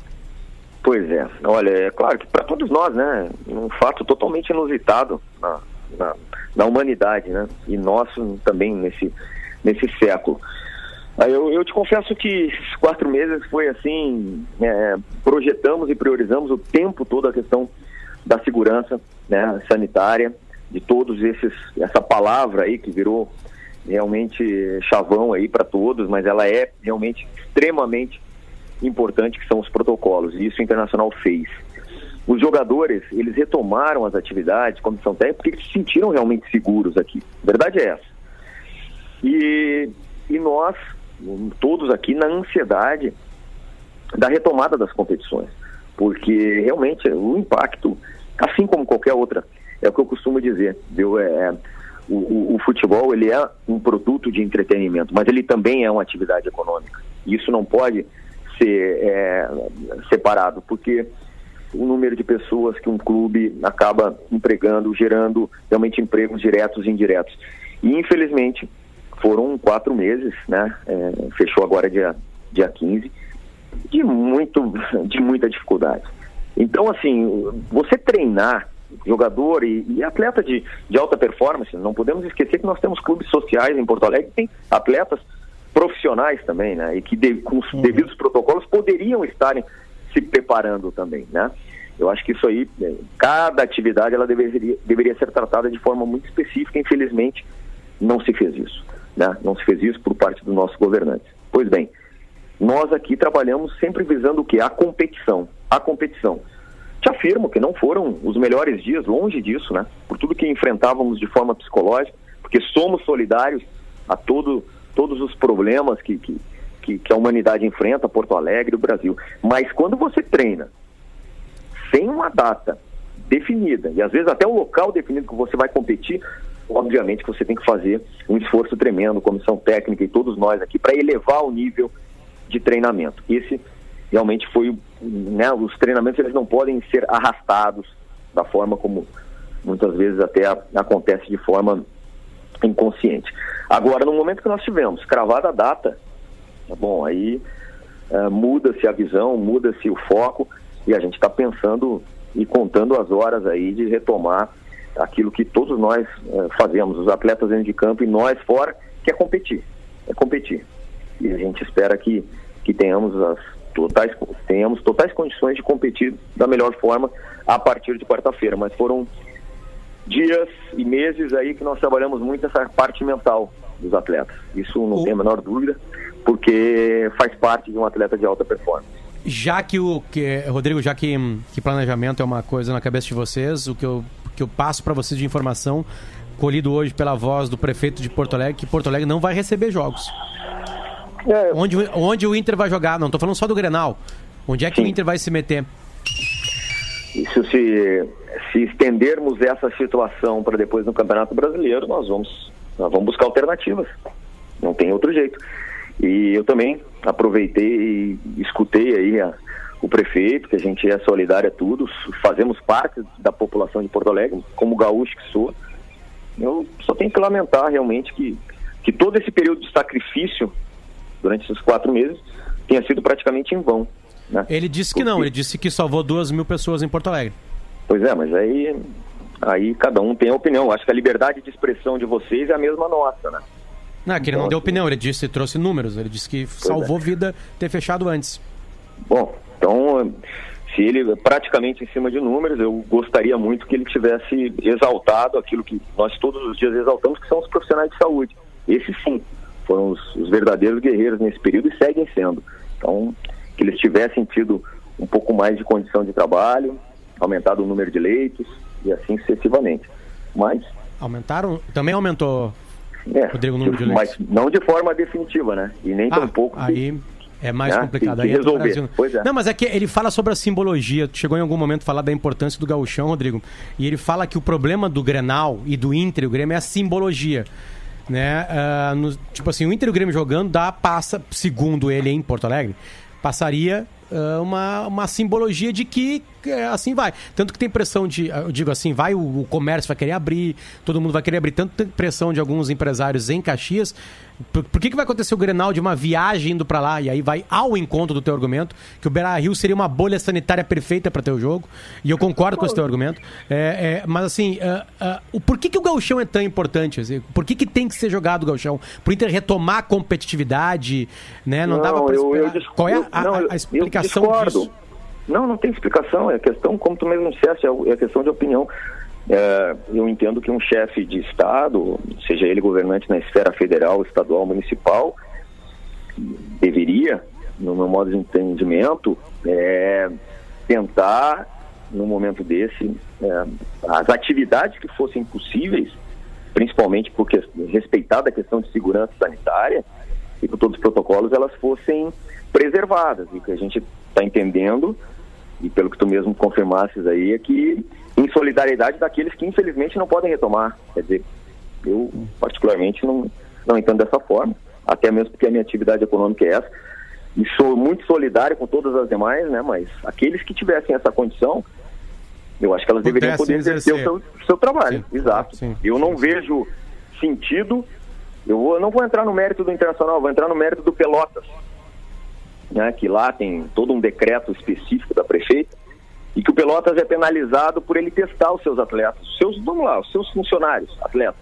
Pois é, olha, é claro que para todos nós, né, um fato totalmente inusitado na, na, na humanidade, né, e nosso também nesse, nesse século. Aí eu, eu te confesso que esses quatro meses foi assim, é, projetamos e priorizamos o tempo todo a questão da segurança né, sanitária, de todos esses, essa palavra aí que virou realmente chavão aí para todos, mas ela é realmente extremamente importante que são os protocolos, e isso o Internacional fez. Os jogadores, eles retomaram as atividades, comissão técnica, porque eles se sentiram realmente seguros aqui. A verdade é essa. E, e nós, todos aqui, na ansiedade da retomada das competições, porque realmente o impacto, assim como qualquer outra, é o que eu costumo dizer, viu? É, o, o, o futebol ele é um produto de entretenimento, mas ele também é uma atividade econômica. Isso não pode ser é, separado, porque o número de pessoas que um clube acaba empregando, gerando realmente empregos diretos e indiretos. E infelizmente foram quatro meses, né? É, fechou agora dia, dia 15, de, muito, de muita dificuldade. Então, assim, você treinar jogador e, e atleta de, de alta performance. Não podemos esquecer que nós temos clubes sociais em Porto Alegre que tem atletas profissionais também, né? E que de- com os devidos protocolos poderiam estarem se preparando também, né? Eu acho que isso aí, cada atividade ela deveria, deveria ser tratada de forma muito específica. Infelizmente, não se fez isso, né? Não se fez isso por parte dos nossos governantes. Pois bem, nós aqui trabalhamos sempre visando o quê? A competição. A competição. Te afirmo que não foram os melhores dias, longe disso, né? Por tudo que enfrentávamos de forma psicológica, porque somos solidários a todo, todos os problemas que, que, que, que a humanidade enfrenta, Porto Alegre, o Brasil. Mas quando você treina sem uma data definida, e às vezes até o local definido que você vai competir, obviamente que você tem que fazer um esforço tremendo, comissão técnica e todos nós aqui, para elevar o nível de treinamento. Esse realmente foi, né, os treinamentos eles não podem ser arrastados da forma como muitas vezes até acontece de forma inconsciente. Agora, no momento que nós tivemos cravada a data, tá bom, aí eh, muda-se a visão, muda-se o foco e a gente está pensando e contando as horas aí de retomar aquilo que todos nós eh, fazemos, os atletas dentro de campo e nós fora, que é competir, é competir. E a gente espera que, que tenhamos as totais tenhamos totais condições de competir da melhor forma a partir de quarta-feira, mas foram dias e meses aí que nós trabalhamos muito essa parte mental dos atletas. Isso não tem a menor dúvida, porque faz parte de um atleta de alta performance. Já que o que Rodrigo, já que, que planejamento é uma coisa na cabeça de vocês, o que eu, que eu passo para vocês de informação colhido hoje pela voz do prefeito de Porto Alegre, que Porto Alegre não vai receber jogos. É. Onde, o- onde o Inter vai jogar? Não tô falando só do Grenal. Onde é que o Inter vai se meter? Isso se, se estendermos essa situação para depois no Campeonato Brasileiro, nós vamos, nós vamos buscar alternativas. Não tem outro jeito. E eu também aproveitei e escutei aí a- o prefeito, que a gente é solidário a tudo, fazemos parte da população de Porto Alegre, como gaúcho que sou. Eu só tenho que lamentar realmente que, que todo esse período de sacrifício durante esses quatro meses tenha sido praticamente em vão. Né? Ele disse que não, ele disse que salvou duas mil pessoas em Porto Alegre. Pois é, mas aí, aí cada um tem a opinião. Acho que a liberdade de expressão de vocês é a mesma nossa, né? Não, é que ele não deu opinião, ele disse, trouxe números, ele disse que salvou vida ter fechado antes. Bom, então, se ele praticamente em cima de números, eu gostaria muito que ele tivesse exaltado aquilo que nós todos os dias exaltamos, que são os profissionais de saúde. Esses sim foram os, os verdadeiros guerreiros nesse período e seguem sendo. Então, que eles tivessem tido um pouco mais de condição de trabalho, aumentado o número de leitos e assim sucessivamente. Mas Aumentaram? Também aumentou, É, Rodrigo, o número de leitos. mas não de forma definitiva, né? E nem Ah, tampouco. aí é mais né, complicado. Aí é resolver. Brasil. Pois é. Não, mas é que ele fala sobre a simbologia. Tu chegou em algum momento a falar da importância do gauchão, Rodrigo. E ele fala que o problema do Grenal e do Inter o Grêmio é a simbologia. Né? Ah, no- tipo assim, o Inter e o Grêmio jogando dá, passa, segundo ele em Porto Alegre, passaria ah, uma, uma simbologia de que assim vai. Tanto que tem pressão de, eu digo assim, vai o, o comércio vai querer abrir, todo mundo vai querer abrir. Tanto tem pressão de alguns empresários em Caxias. Por, por que, que vai acontecer o Grenal de uma viagem indo pra lá? E aí vai ao encontro do teu argumento, que o Beira Rio seria uma bolha sanitária perfeita para ter o jogo. E eu concordo com esse teu argumento. É, é, mas assim, ah, o por que, que o gauchão é tão importante? Assim, por que, que tem que ser jogado o gauchão? Pro Inter retomar a competitividade, né? Não, dava pra eu- eu esperar. dis- Qual é eu- a, não, a- eu- a explicação eu disso? Não, não tem explicação. É questão, como tu mesmo disseste, é é questão de opinião. É, eu entendo que um chefe de Estado, seja ele governante na esfera federal, estadual, municipal, deveria, no meu modo de entendimento, é, tentar, num momento desse, é, as atividades que fossem possíveis, principalmente porque respeitada a questão de segurança sanitária e por todos os protocolos, elas fossem preservadas. E o que a gente está entendendo, e pelo que tu mesmo confirmasses aí, é que em solidariedade daqueles que infelizmente não podem retomar. Quer dizer, eu particularmente não, não entendo dessa forma, até mesmo porque a minha atividade econômica é essa. E sou muito solidário com todas as demais, né? Mas aqueles que tivessem essa condição, eu acho que elas deveriam Pudessem poder exercer o exercer. seu, o seu trabalho. Sim, Exato. sim, eu não vejo sentido. Eu vou- não vou entrar no mérito do Internacional, vou entrar no mérito do Pelotas, né? Que lá tem todo um decreto específico da prefeita e que o Pelotas é penalizado por ele testar os seus atletas, os seus, vamos lá, os seus funcionários, atletas.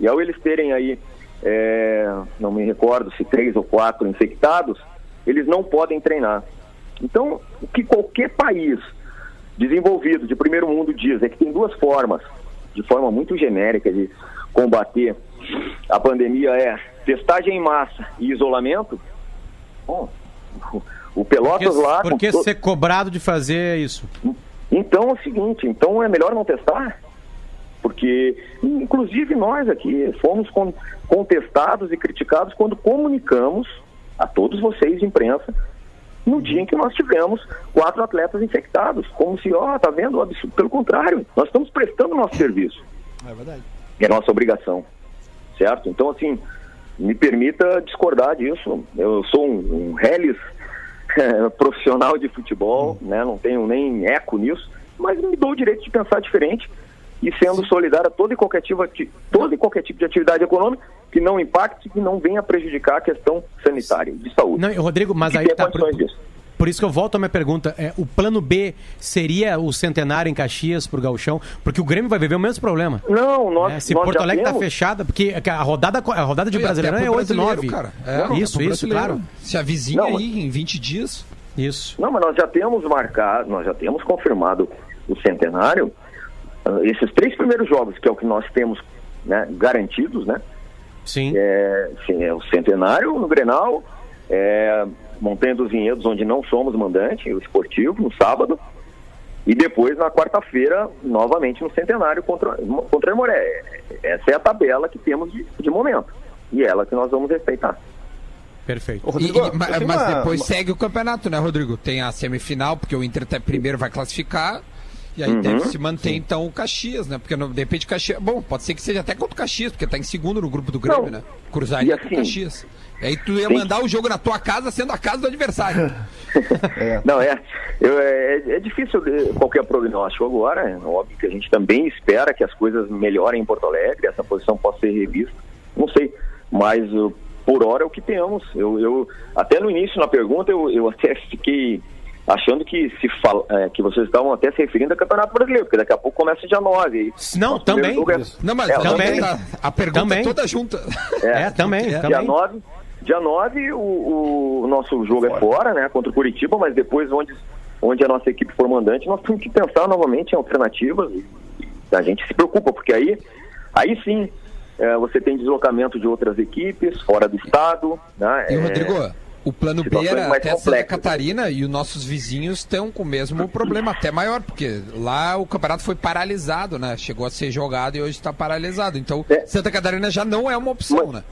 E ao eles terem aí, é, não me recordo se três ou quatro infectados, eles não podem treinar. Então, o que qualquer país desenvolvido de primeiro mundo diz é que tem duas formas, de forma muito genérica, de combater a pandemia é testagem em massa e isolamento. Bom, o Pelotas Por que, lá. por que ser cobrado de fazer isso? Então é o seguinte, então é melhor não testar? Porque, inclusive nós aqui, fomos con- contestados e criticados quando comunicamos a todos vocês de imprensa no dia em que nós tivemos quatro atletas infectados. Como se, ó, tá vendo? Absurdo. Pelo contrário, nós estamos prestando nosso serviço. É verdade. É nossa obrigação, certo? Então, assim, me permita discordar disso. Eu sou um, um reles profissional de futebol, né? Não tenho nem eco nisso, mas me dou o direito de pensar diferente e sendo solidário a todo e qualquer tipo, todo e qualquer tipo de atividade econômica que não impacte, que não venha prejudicar a questão sanitária, de saúde. Não, Rodrigo, mas aí tem tá. Por, isso que eu volto à minha pergunta. É, o plano B seria o centenário em Caxias pro Gauchão? Porque o Grêmio vai viver o mesmo problema. Não, nós, né? Se nós Porto Alegre tá temos- fechada, porque a rodada, a rodada de E Brasileirão é 8 brasileiro, 9. cara. É, isso, isso, claro. Se avizinha Não, aí em 20 dias. Isso. Não, mas nós já temos marcado, nós já temos confirmado o centenário. Ah, esses três primeiros jogos, que é o que nós temos né, garantidos, né? Sim. É, sim, é o centenário no Grenal, é, Montanha dos Vinhedos, onde não somos mandante, o esportivo, no sábado. E depois, na quarta-feira, novamente no centenário contra, contra a Moré. Essa é a tabela que temos de, de momento. E é ela que nós vamos respeitar. Perfeito. Ô, E- Rodrigo, e- tenho mas uma- depois uma- segue o campeonato, né, Rodrigo? Tem a semifinal, porque o Inter até primeiro vai classificar. E aí Uhum. deve se manter, então, o Caxias, né? Porque de repente o Caxias. Bom, pode ser que seja até contra o Caxias, porque tá em segundo no grupo do Grêmio, Não. né? Cruzaria E com o assim- Caxias. E aí tu ia Sim. mandar o jogo na tua casa sendo a casa do adversário. Não, é, eu- é, é difícil de- qualquer prognóstico agora. É óbvio que a gente também espera que as coisas melhorem em Porto Alegre, essa posição possa ser revista. Não sei, mas uh, por hora é o que temos. Eu, eu- até no início na pergunta eu, eu até fiquei achando que se fala, é, que vocês estavam até se referindo ao Campeonato Brasileiro, porque daqui a pouco começa dia 9. Não, Nosso primeiro também. jogo é- Não, mas É, também. a, a pergunta Também. é toda junta. É, também, Dia também. 9, dia 9 o, o nosso jogo é fora, né? Contra o Curitiba, mas depois onde, onde a nossa equipe for mandante, nós temos que pensar novamente em alternativas. E, e a gente se preocupa, porque aí, aí sim é, você tem deslocamento de outras equipes fora do estado. Né? E, É, Rodrigo, o plano B situações era até Santa complexas. Catarina e os nossos vizinhos estão com o mesmo problema, até maior, porque lá o campeonato foi paralisado, né? Chegou a ser jogado e hoje está paralisado. Então, É. Santa Catarina já não é uma opção, né?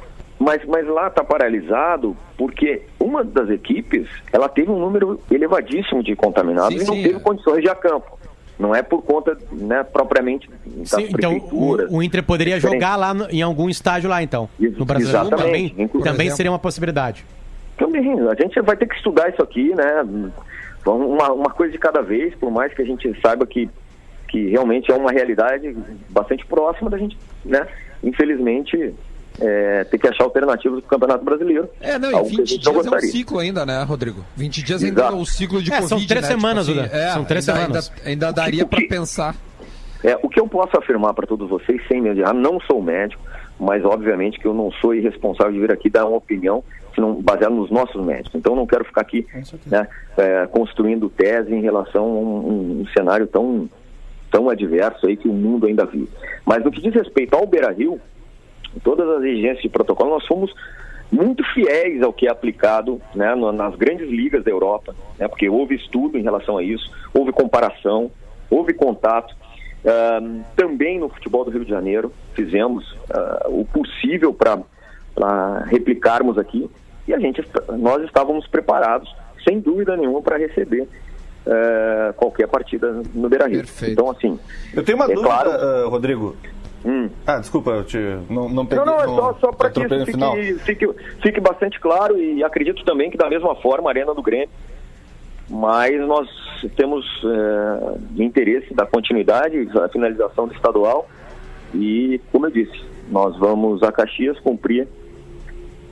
Mas, mas lá está paralisado porque uma das equipes ela teve um número elevadíssimo de contaminados Sim, e não sim, teve é. condições de ir a campo. Não é por conta, né, propriamente das Sim, então prefeituras. o, o Inter poderia Diferente. jogar lá no- em algum estádio lá, então. Ex- No exatamente. também, também exemplo. seria uma possibilidade. Também, a gente vai ter que estudar isso aqui, né? Uma, uma coisa de cada vez, por mais que a gente saiba que, que realmente é uma realidade bastante próxima da gente, né? Infelizmente, é, ter que achar alternativas para o Campeonato Brasileiro. É, não, e Algo que a 20 gente não dias é um ciclo ainda, né, Rodrigo? 20 dias ainda é Exato. o ciclo de É, Covid, são três né? semanas, Tipo Duda. é, São três ainda, semanas. Ainda, ainda daria para pensar. É, o que eu posso afirmar para todos vocês, sem medo de errar, não sou médico, mas obviamente que eu não sou irresponsável de vir aqui dar uma opinião senão baseada nos nossos médicos. Então não quero ficar aqui né, é, construindo tese em relação a um, um- cenário tão, tão adverso aí que o mundo ainda vive. Mas no que diz respeito ao Beira Rio, todas as exigências de protocolo, nós fomos muito fiéis ao que é aplicado né, nas grandes ligas da Europa, né, porque houve estudo em relação a isso, houve comparação, houve contato. Também no futebol do Rio de Janeiro fizemos ah, o possível para replicarmos aqui e a gente nós estávamos preparados sem dúvida nenhuma para receber ah, qualquer partida no Beira-Rio. Perfeito. Então assim, Eu tenho uma É dúvida, claro. ah, Rodrigo. hum, Ah, desculpa, eu te, não, não peguei. não, não, é só, só para que isso fique, fique, fique bastante claro e acredito também que da mesma forma a Arena do Grêmio, mas nós temos é, interesse da continuidade, da finalização do estadual e, como eu disse, nós vamos a Caxias cumprir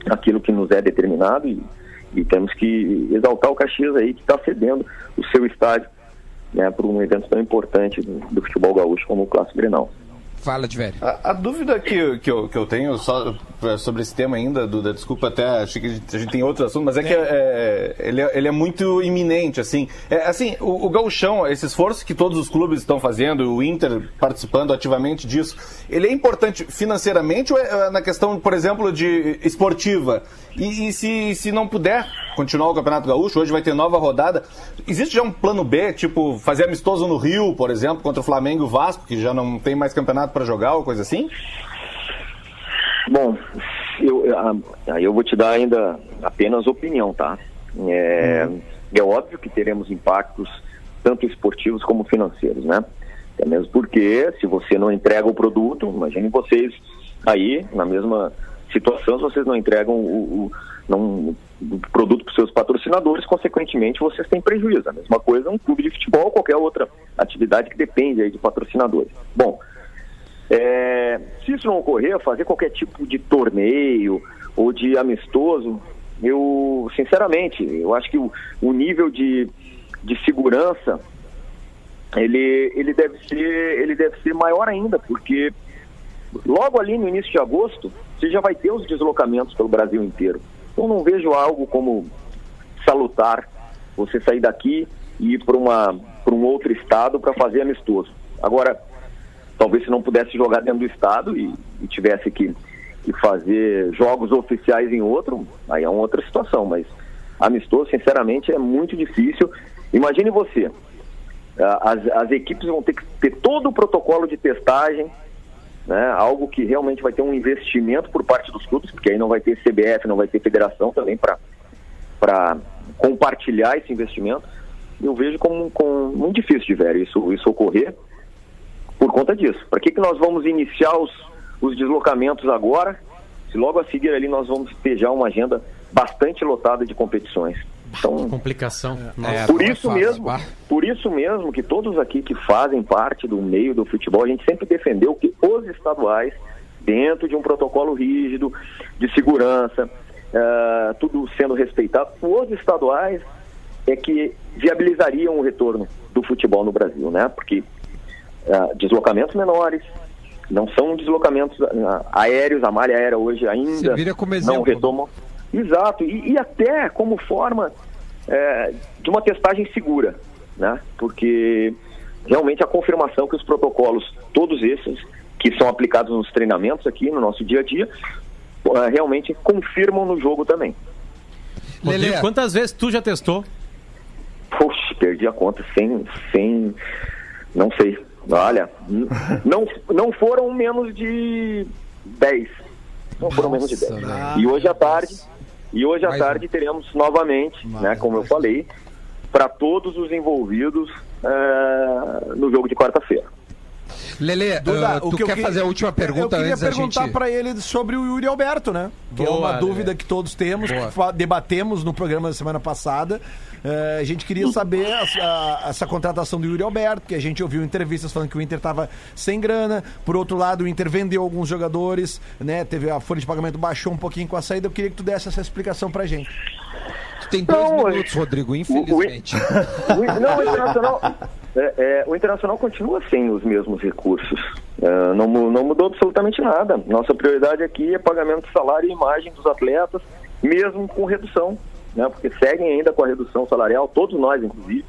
aquilo que nos é determinado e, e temos que exaltar o Caxias aí que está cedendo o seu estádio né, para um evento tão importante do, do futebol gaúcho como o Clássico Grenal. Fala, de velho. A, a dúvida que, que, eu, que eu tenho só é, sobre esse tema ainda, Duda, desculpa até, achei que a gente, tem outro assunto, mas é que é, ele, é, ele é muito iminente, assim. É, assim, o, o gauchão, esse esforço que todos os clubes estão fazendo, o Inter participando ativamente disso, ele é importante financeiramente ou é na questão, por exemplo, de esportiva? E, e se, se não puder continuar o Campeonato Gaúcho, hoje vai ter nova rodada, existe já um plano B, tipo fazer amistoso no Rio, por exemplo, contra o Flamengo e o Vasco, que já não tem mais campeonato para jogar ou coisa assim? Bom, eu, aí eu vou te dar ainda apenas opinião, tá? É, é óbvio que teremos impactos tanto esportivos como financeiros, né? É mesmo porque se você não entrega o produto, imagine vocês aí na mesma situação, vocês não entregam o, o, não, o produto para os seus patrocinadores, consequentemente vocês têm prejuízo. A mesma coisa um clube de futebol ou qualquer outra atividade que depende aí de patrocinadores. Bom, é, se isso não ocorrer, fazer qualquer tipo de torneio ou de amistoso, eu, sinceramente, eu acho que o, o nível de, de segurança ele, ele, deve ser, ele deve ser maior ainda, porque logo ali no início de agosto, você já vai ter os deslocamentos pelo Brasil inteiro. Então não vejo algo como salutar você sair daqui e ir para um outro estado para fazer amistoso. Agora, talvez se não pudesse jogar dentro do estado e, e tivesse que, que, fazer jogos oficiais em outro, aí é uma outra situação, mas amistoso, sinceramente, é muito difícil. Imagine você, as, as equipes vão ter que ter todo o protocolo de testagem, né, algo que realmente vai ter um investimento por parte dos clubes, porque aí não vai ter CBF, não vai ter federação também para compartilhar esse investimento. Eu vejo como, como muito difícil de ver isso, isso ocorrer por conta disso. Para que, que nós vamos iniciar os, os deslocamentos agora, se logo a seguir ali nós vamos ter já uma agenda bastante lotada de competições. Então, complicação. É, por isso mesmo, por isso mesmo que todos aqui que fazem parte do meio do futebol, a gente sempre defendeu que os estaduais, dentro de um protocolo rígido de segurança, uh, tudo sendo respeitado, os estaduais é que viabilizariam o retorno do futebol no Brasil, né? Porque uh, deslocamentos menores, não são deslocamentos uh, aéreos, a malha aérea hoje ainda não retomam. Exato, e, e até como forma é, de uma testagem segura, né? Porque realmente a confirmação que os protocolos, todos esses que são aplicados nos treinamentos aqui no nosso dia a dia, é, realmente confirmam no jogo também. Rodrigo, quantas vezes tu já testou? Poxa, perdi a conta sem, sem, não sei. Olha, não, não foram menos de 10. Não foram menos de 10. E hoje à tarde, e hoje à tarde teremos novamente, né, como eu falei, para todos os envolvidos é, no jogo de quarta-feira. Lele, Duda, uh, o tu que eu quer que- fazer a última pergunta Eu queria antes da perguntar gente... pra ele sobre o Yuri Alberto, né? Que é Boa, uma Lelê. dúvida que todos temos, Boa. que debatemos no programa da semana passada. Eh, a gente queria saber a- a- essa contratação do Yuri Alberto, que a gente ouviu entrevistas falando que o Inter estava sem grana. Por outro lado, o Inter vendeu alguns jogadores, né? Teve a folha de pagamento baixou um pouquinho com a saída. Eu queria que tu desse essa explicação pra gente. Tu tem dois Não, minutos, Rodrigo, infelizmente. O- não, o Internacional, é, é, o Internacional continua sem os mesmos recursos. É, não, não mudou absolutamente nada. Nossa prioridade aqui é pagamento de salário e imagem dos atletas, mesmo com redução, né? Porque seguem ainda com a redução salarial, todos nós, inclusive,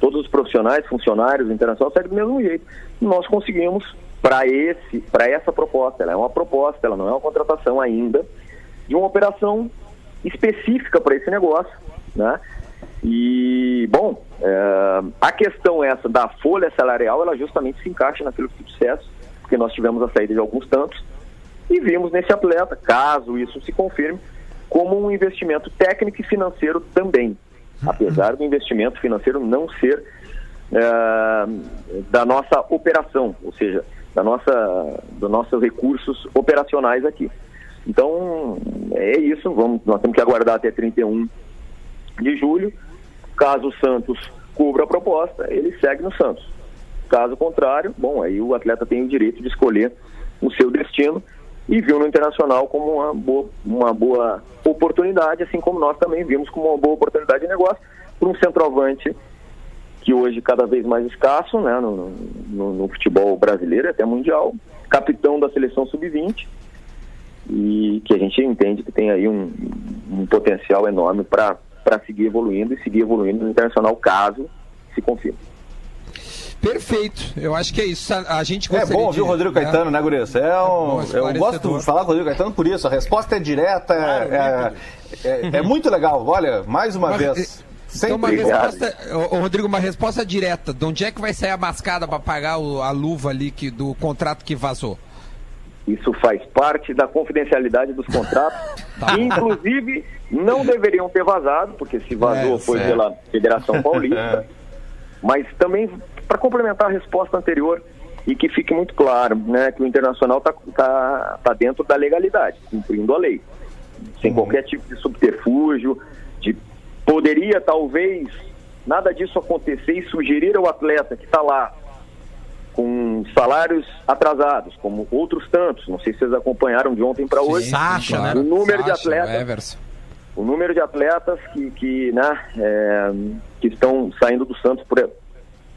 todos os profissionais, funcionários do Internacional seguem do mesmo jeito. Nós conseguimos para esse, para essa proposta. Ela é uma proposta, ela não é uma contratação ainda de uma operação específica para esse negócio, né? E, bom, é, a questão essa da folha salarial, ela justamente se encaixa naquilo que tu porque nós tivemos a saída de alguns tantos e vimos nesse atleta, caso isso se confirme, como um investimento técnico e financeiro também, apesar do investimento financeiro não ser é, da nossa operação, ou seja, da nossa, dos nossos recursos operacionais aqui. Então, é isso, vamos, nós temos que aguardar até 31 de julho. Caso o Santos cubra a proposta, ele segue no Santos. Caso contrário, bom, aí o atleta tem o direito de escolher o seu destino e viu no Internacional como uma boa, uma boa oportunidade, assim como nós também vimos como uma boa oportunidade de negócio para um centroavante que hoje cada vez mais escasso né, no, no, no futebol brasileiro, até mundial, capitão da seleção sub-20 e que a gente entende que tem aí um, um potencial enorme para seguir evoluindo e seguir evoluindo no internacional caso se confirme. Perfeito, eu acho que é isso. A, a gente É bom ouvir o Rodrigo né? Caetano, né, Gurias? É bom, um, eu esclarecedor. gosto de falar com o Rodrigo Caetano por isso. A resposta é direta, é, é, é- é muito legal. Olha, mais uma Mas, vez. Então, uma Sempre resposta, ô, ô, Rodrigo, uma resposta direta. De onde é que vai sair a mascada para pagar o- a luva ali que, do contrato que vazou? Isso faz parte da confidencialidade dos contratos. Tá. Inclusive, não deveriam ter vazado, porque se vazou É, foi certo. pela Federação Paulista. Mas também, para complementar a resposta anterior, e que fique muito claro né, que o Internacional está tá, tá dentro da legalidade, cumprindo a lei. Sem qualquer tipo de subterfúgio, de poderia talvez nada disso acontecer e sugerir ao atleta que está lá com salários atrasados, como outros tantos. Não sei se vocês acompanharam de ontem para hoje. Sacha, né? O número de Sacha, atletas, Everson. O número de atletas que, que, né, é, que estão saindo do Santos por,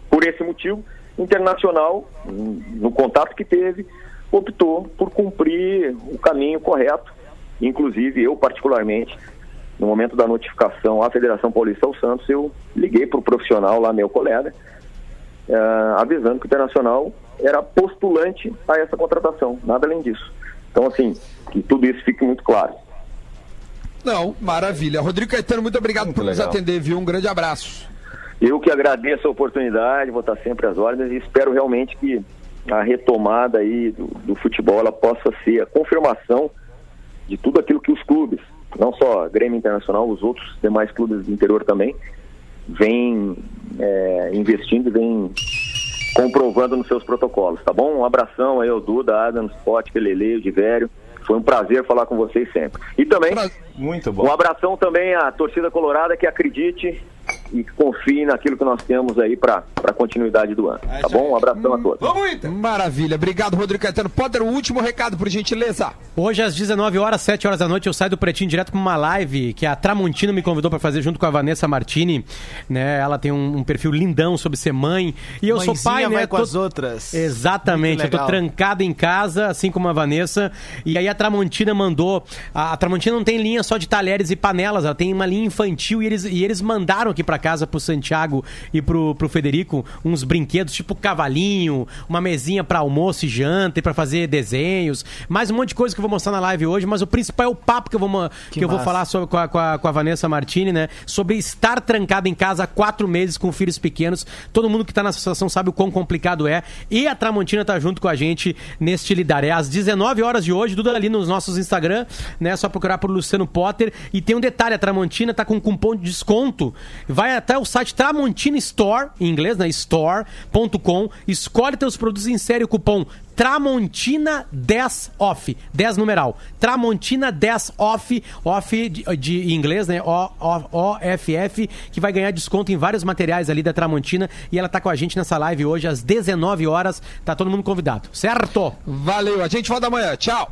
por esse motivo, Internacional, no contato que teve, optou por cumprir o caminho correto. Inclusive, eu particularmente, no momento da notificação à Federação Paulista ao Santos, eu liguei para o profissional lá, meu colega, eh, avisando que o Internacional era postulante a essa contratação, nada além disso. Então, assim, que tudo isso fique muito claro. Não, maravilha. Rodrigo Caetano, muito obrigado Muito por nos legal. atender, viu? Um grande abraço. Eu que agradeço a oportunidade, vou estar sempre às ordens e espero realmente que a retomada aí do, do futebol ela possa ser a confirmação de tudo aquilo que os clubes, não só Grêmio Internacional, os outros demais clubes do interior também, vêm é, investindo e vêm comprovando nos seus protocolos, tá bom? Um abração aí ao Duda, Adam, Spot, Pelele, Divério. Foi um prazer falar com vocês sempre. E também Pra- Muito um bom. abração também à torcida colorada que acredite e que confie naquilo que nós temos aí para a continuidade do ano. Tá bom? Um abração a todos. Vamos, Inter. Maravilha. Obrigado, Rodrigo Caetano. Potter, o último recado, por gentileza. Hoje às 19 horas, 7 horas da noite, eu saio do Pretinho direto para uma live que a Tramontina me convidou para fazer junto com a Vanessa Martini, né? Ela tem um, um perfil lindão sobre ser mãe e eu sou Mãezinha pai, né? vai com Tô- as outras. Exatamente, eu tô trancado em casa, assim como a Vanessa. E aí a Tramontina mandou. A, a Tramontina não tem linha só de talheres e panelas, ela tem uma linha infantil e eles, e eles mandaram aqui pra casa pro Santiago e pro, pro Federico uns brinquedos tipo cavalinho, uma mesinha pra almoço e janta e pra fazer desenhos, mais um monte de coisa que eu vou mostrar na live hoje, mas o principal é o papo que eu vou, ma- que eu vou falar sobre, com, a, com, a, com a Vanessa Martini, né? Sobre estar trancado em casa há quatro meses com filhos pequenos. Todo mundo que tá nessa situação sabe o quão complicado é. E a Tramontina tá junto com a gente neste Lidar. É às 19 horas de hoje, tudo ali nos nossos Instagram, né? Só procurar por Luciano Potter. E tem um detalhe, a Tramontina tá com cupom de desconto. Vai até o site Tramontina Store, em inglês, né? Store.com. Escolhe teus produtos e insere o cupom Tramontina 10 off, 10 numeral. Tramontina 10 off, off de, de inglês, né? O, o, OFF, que vai ganhar desconto em vários materiais ali da Tramontina e ela tá com a gente nessa live hoje às 19 horas. Tá todo mundo convidado, certo? Valeu, a gente volta amanhã. Tchau.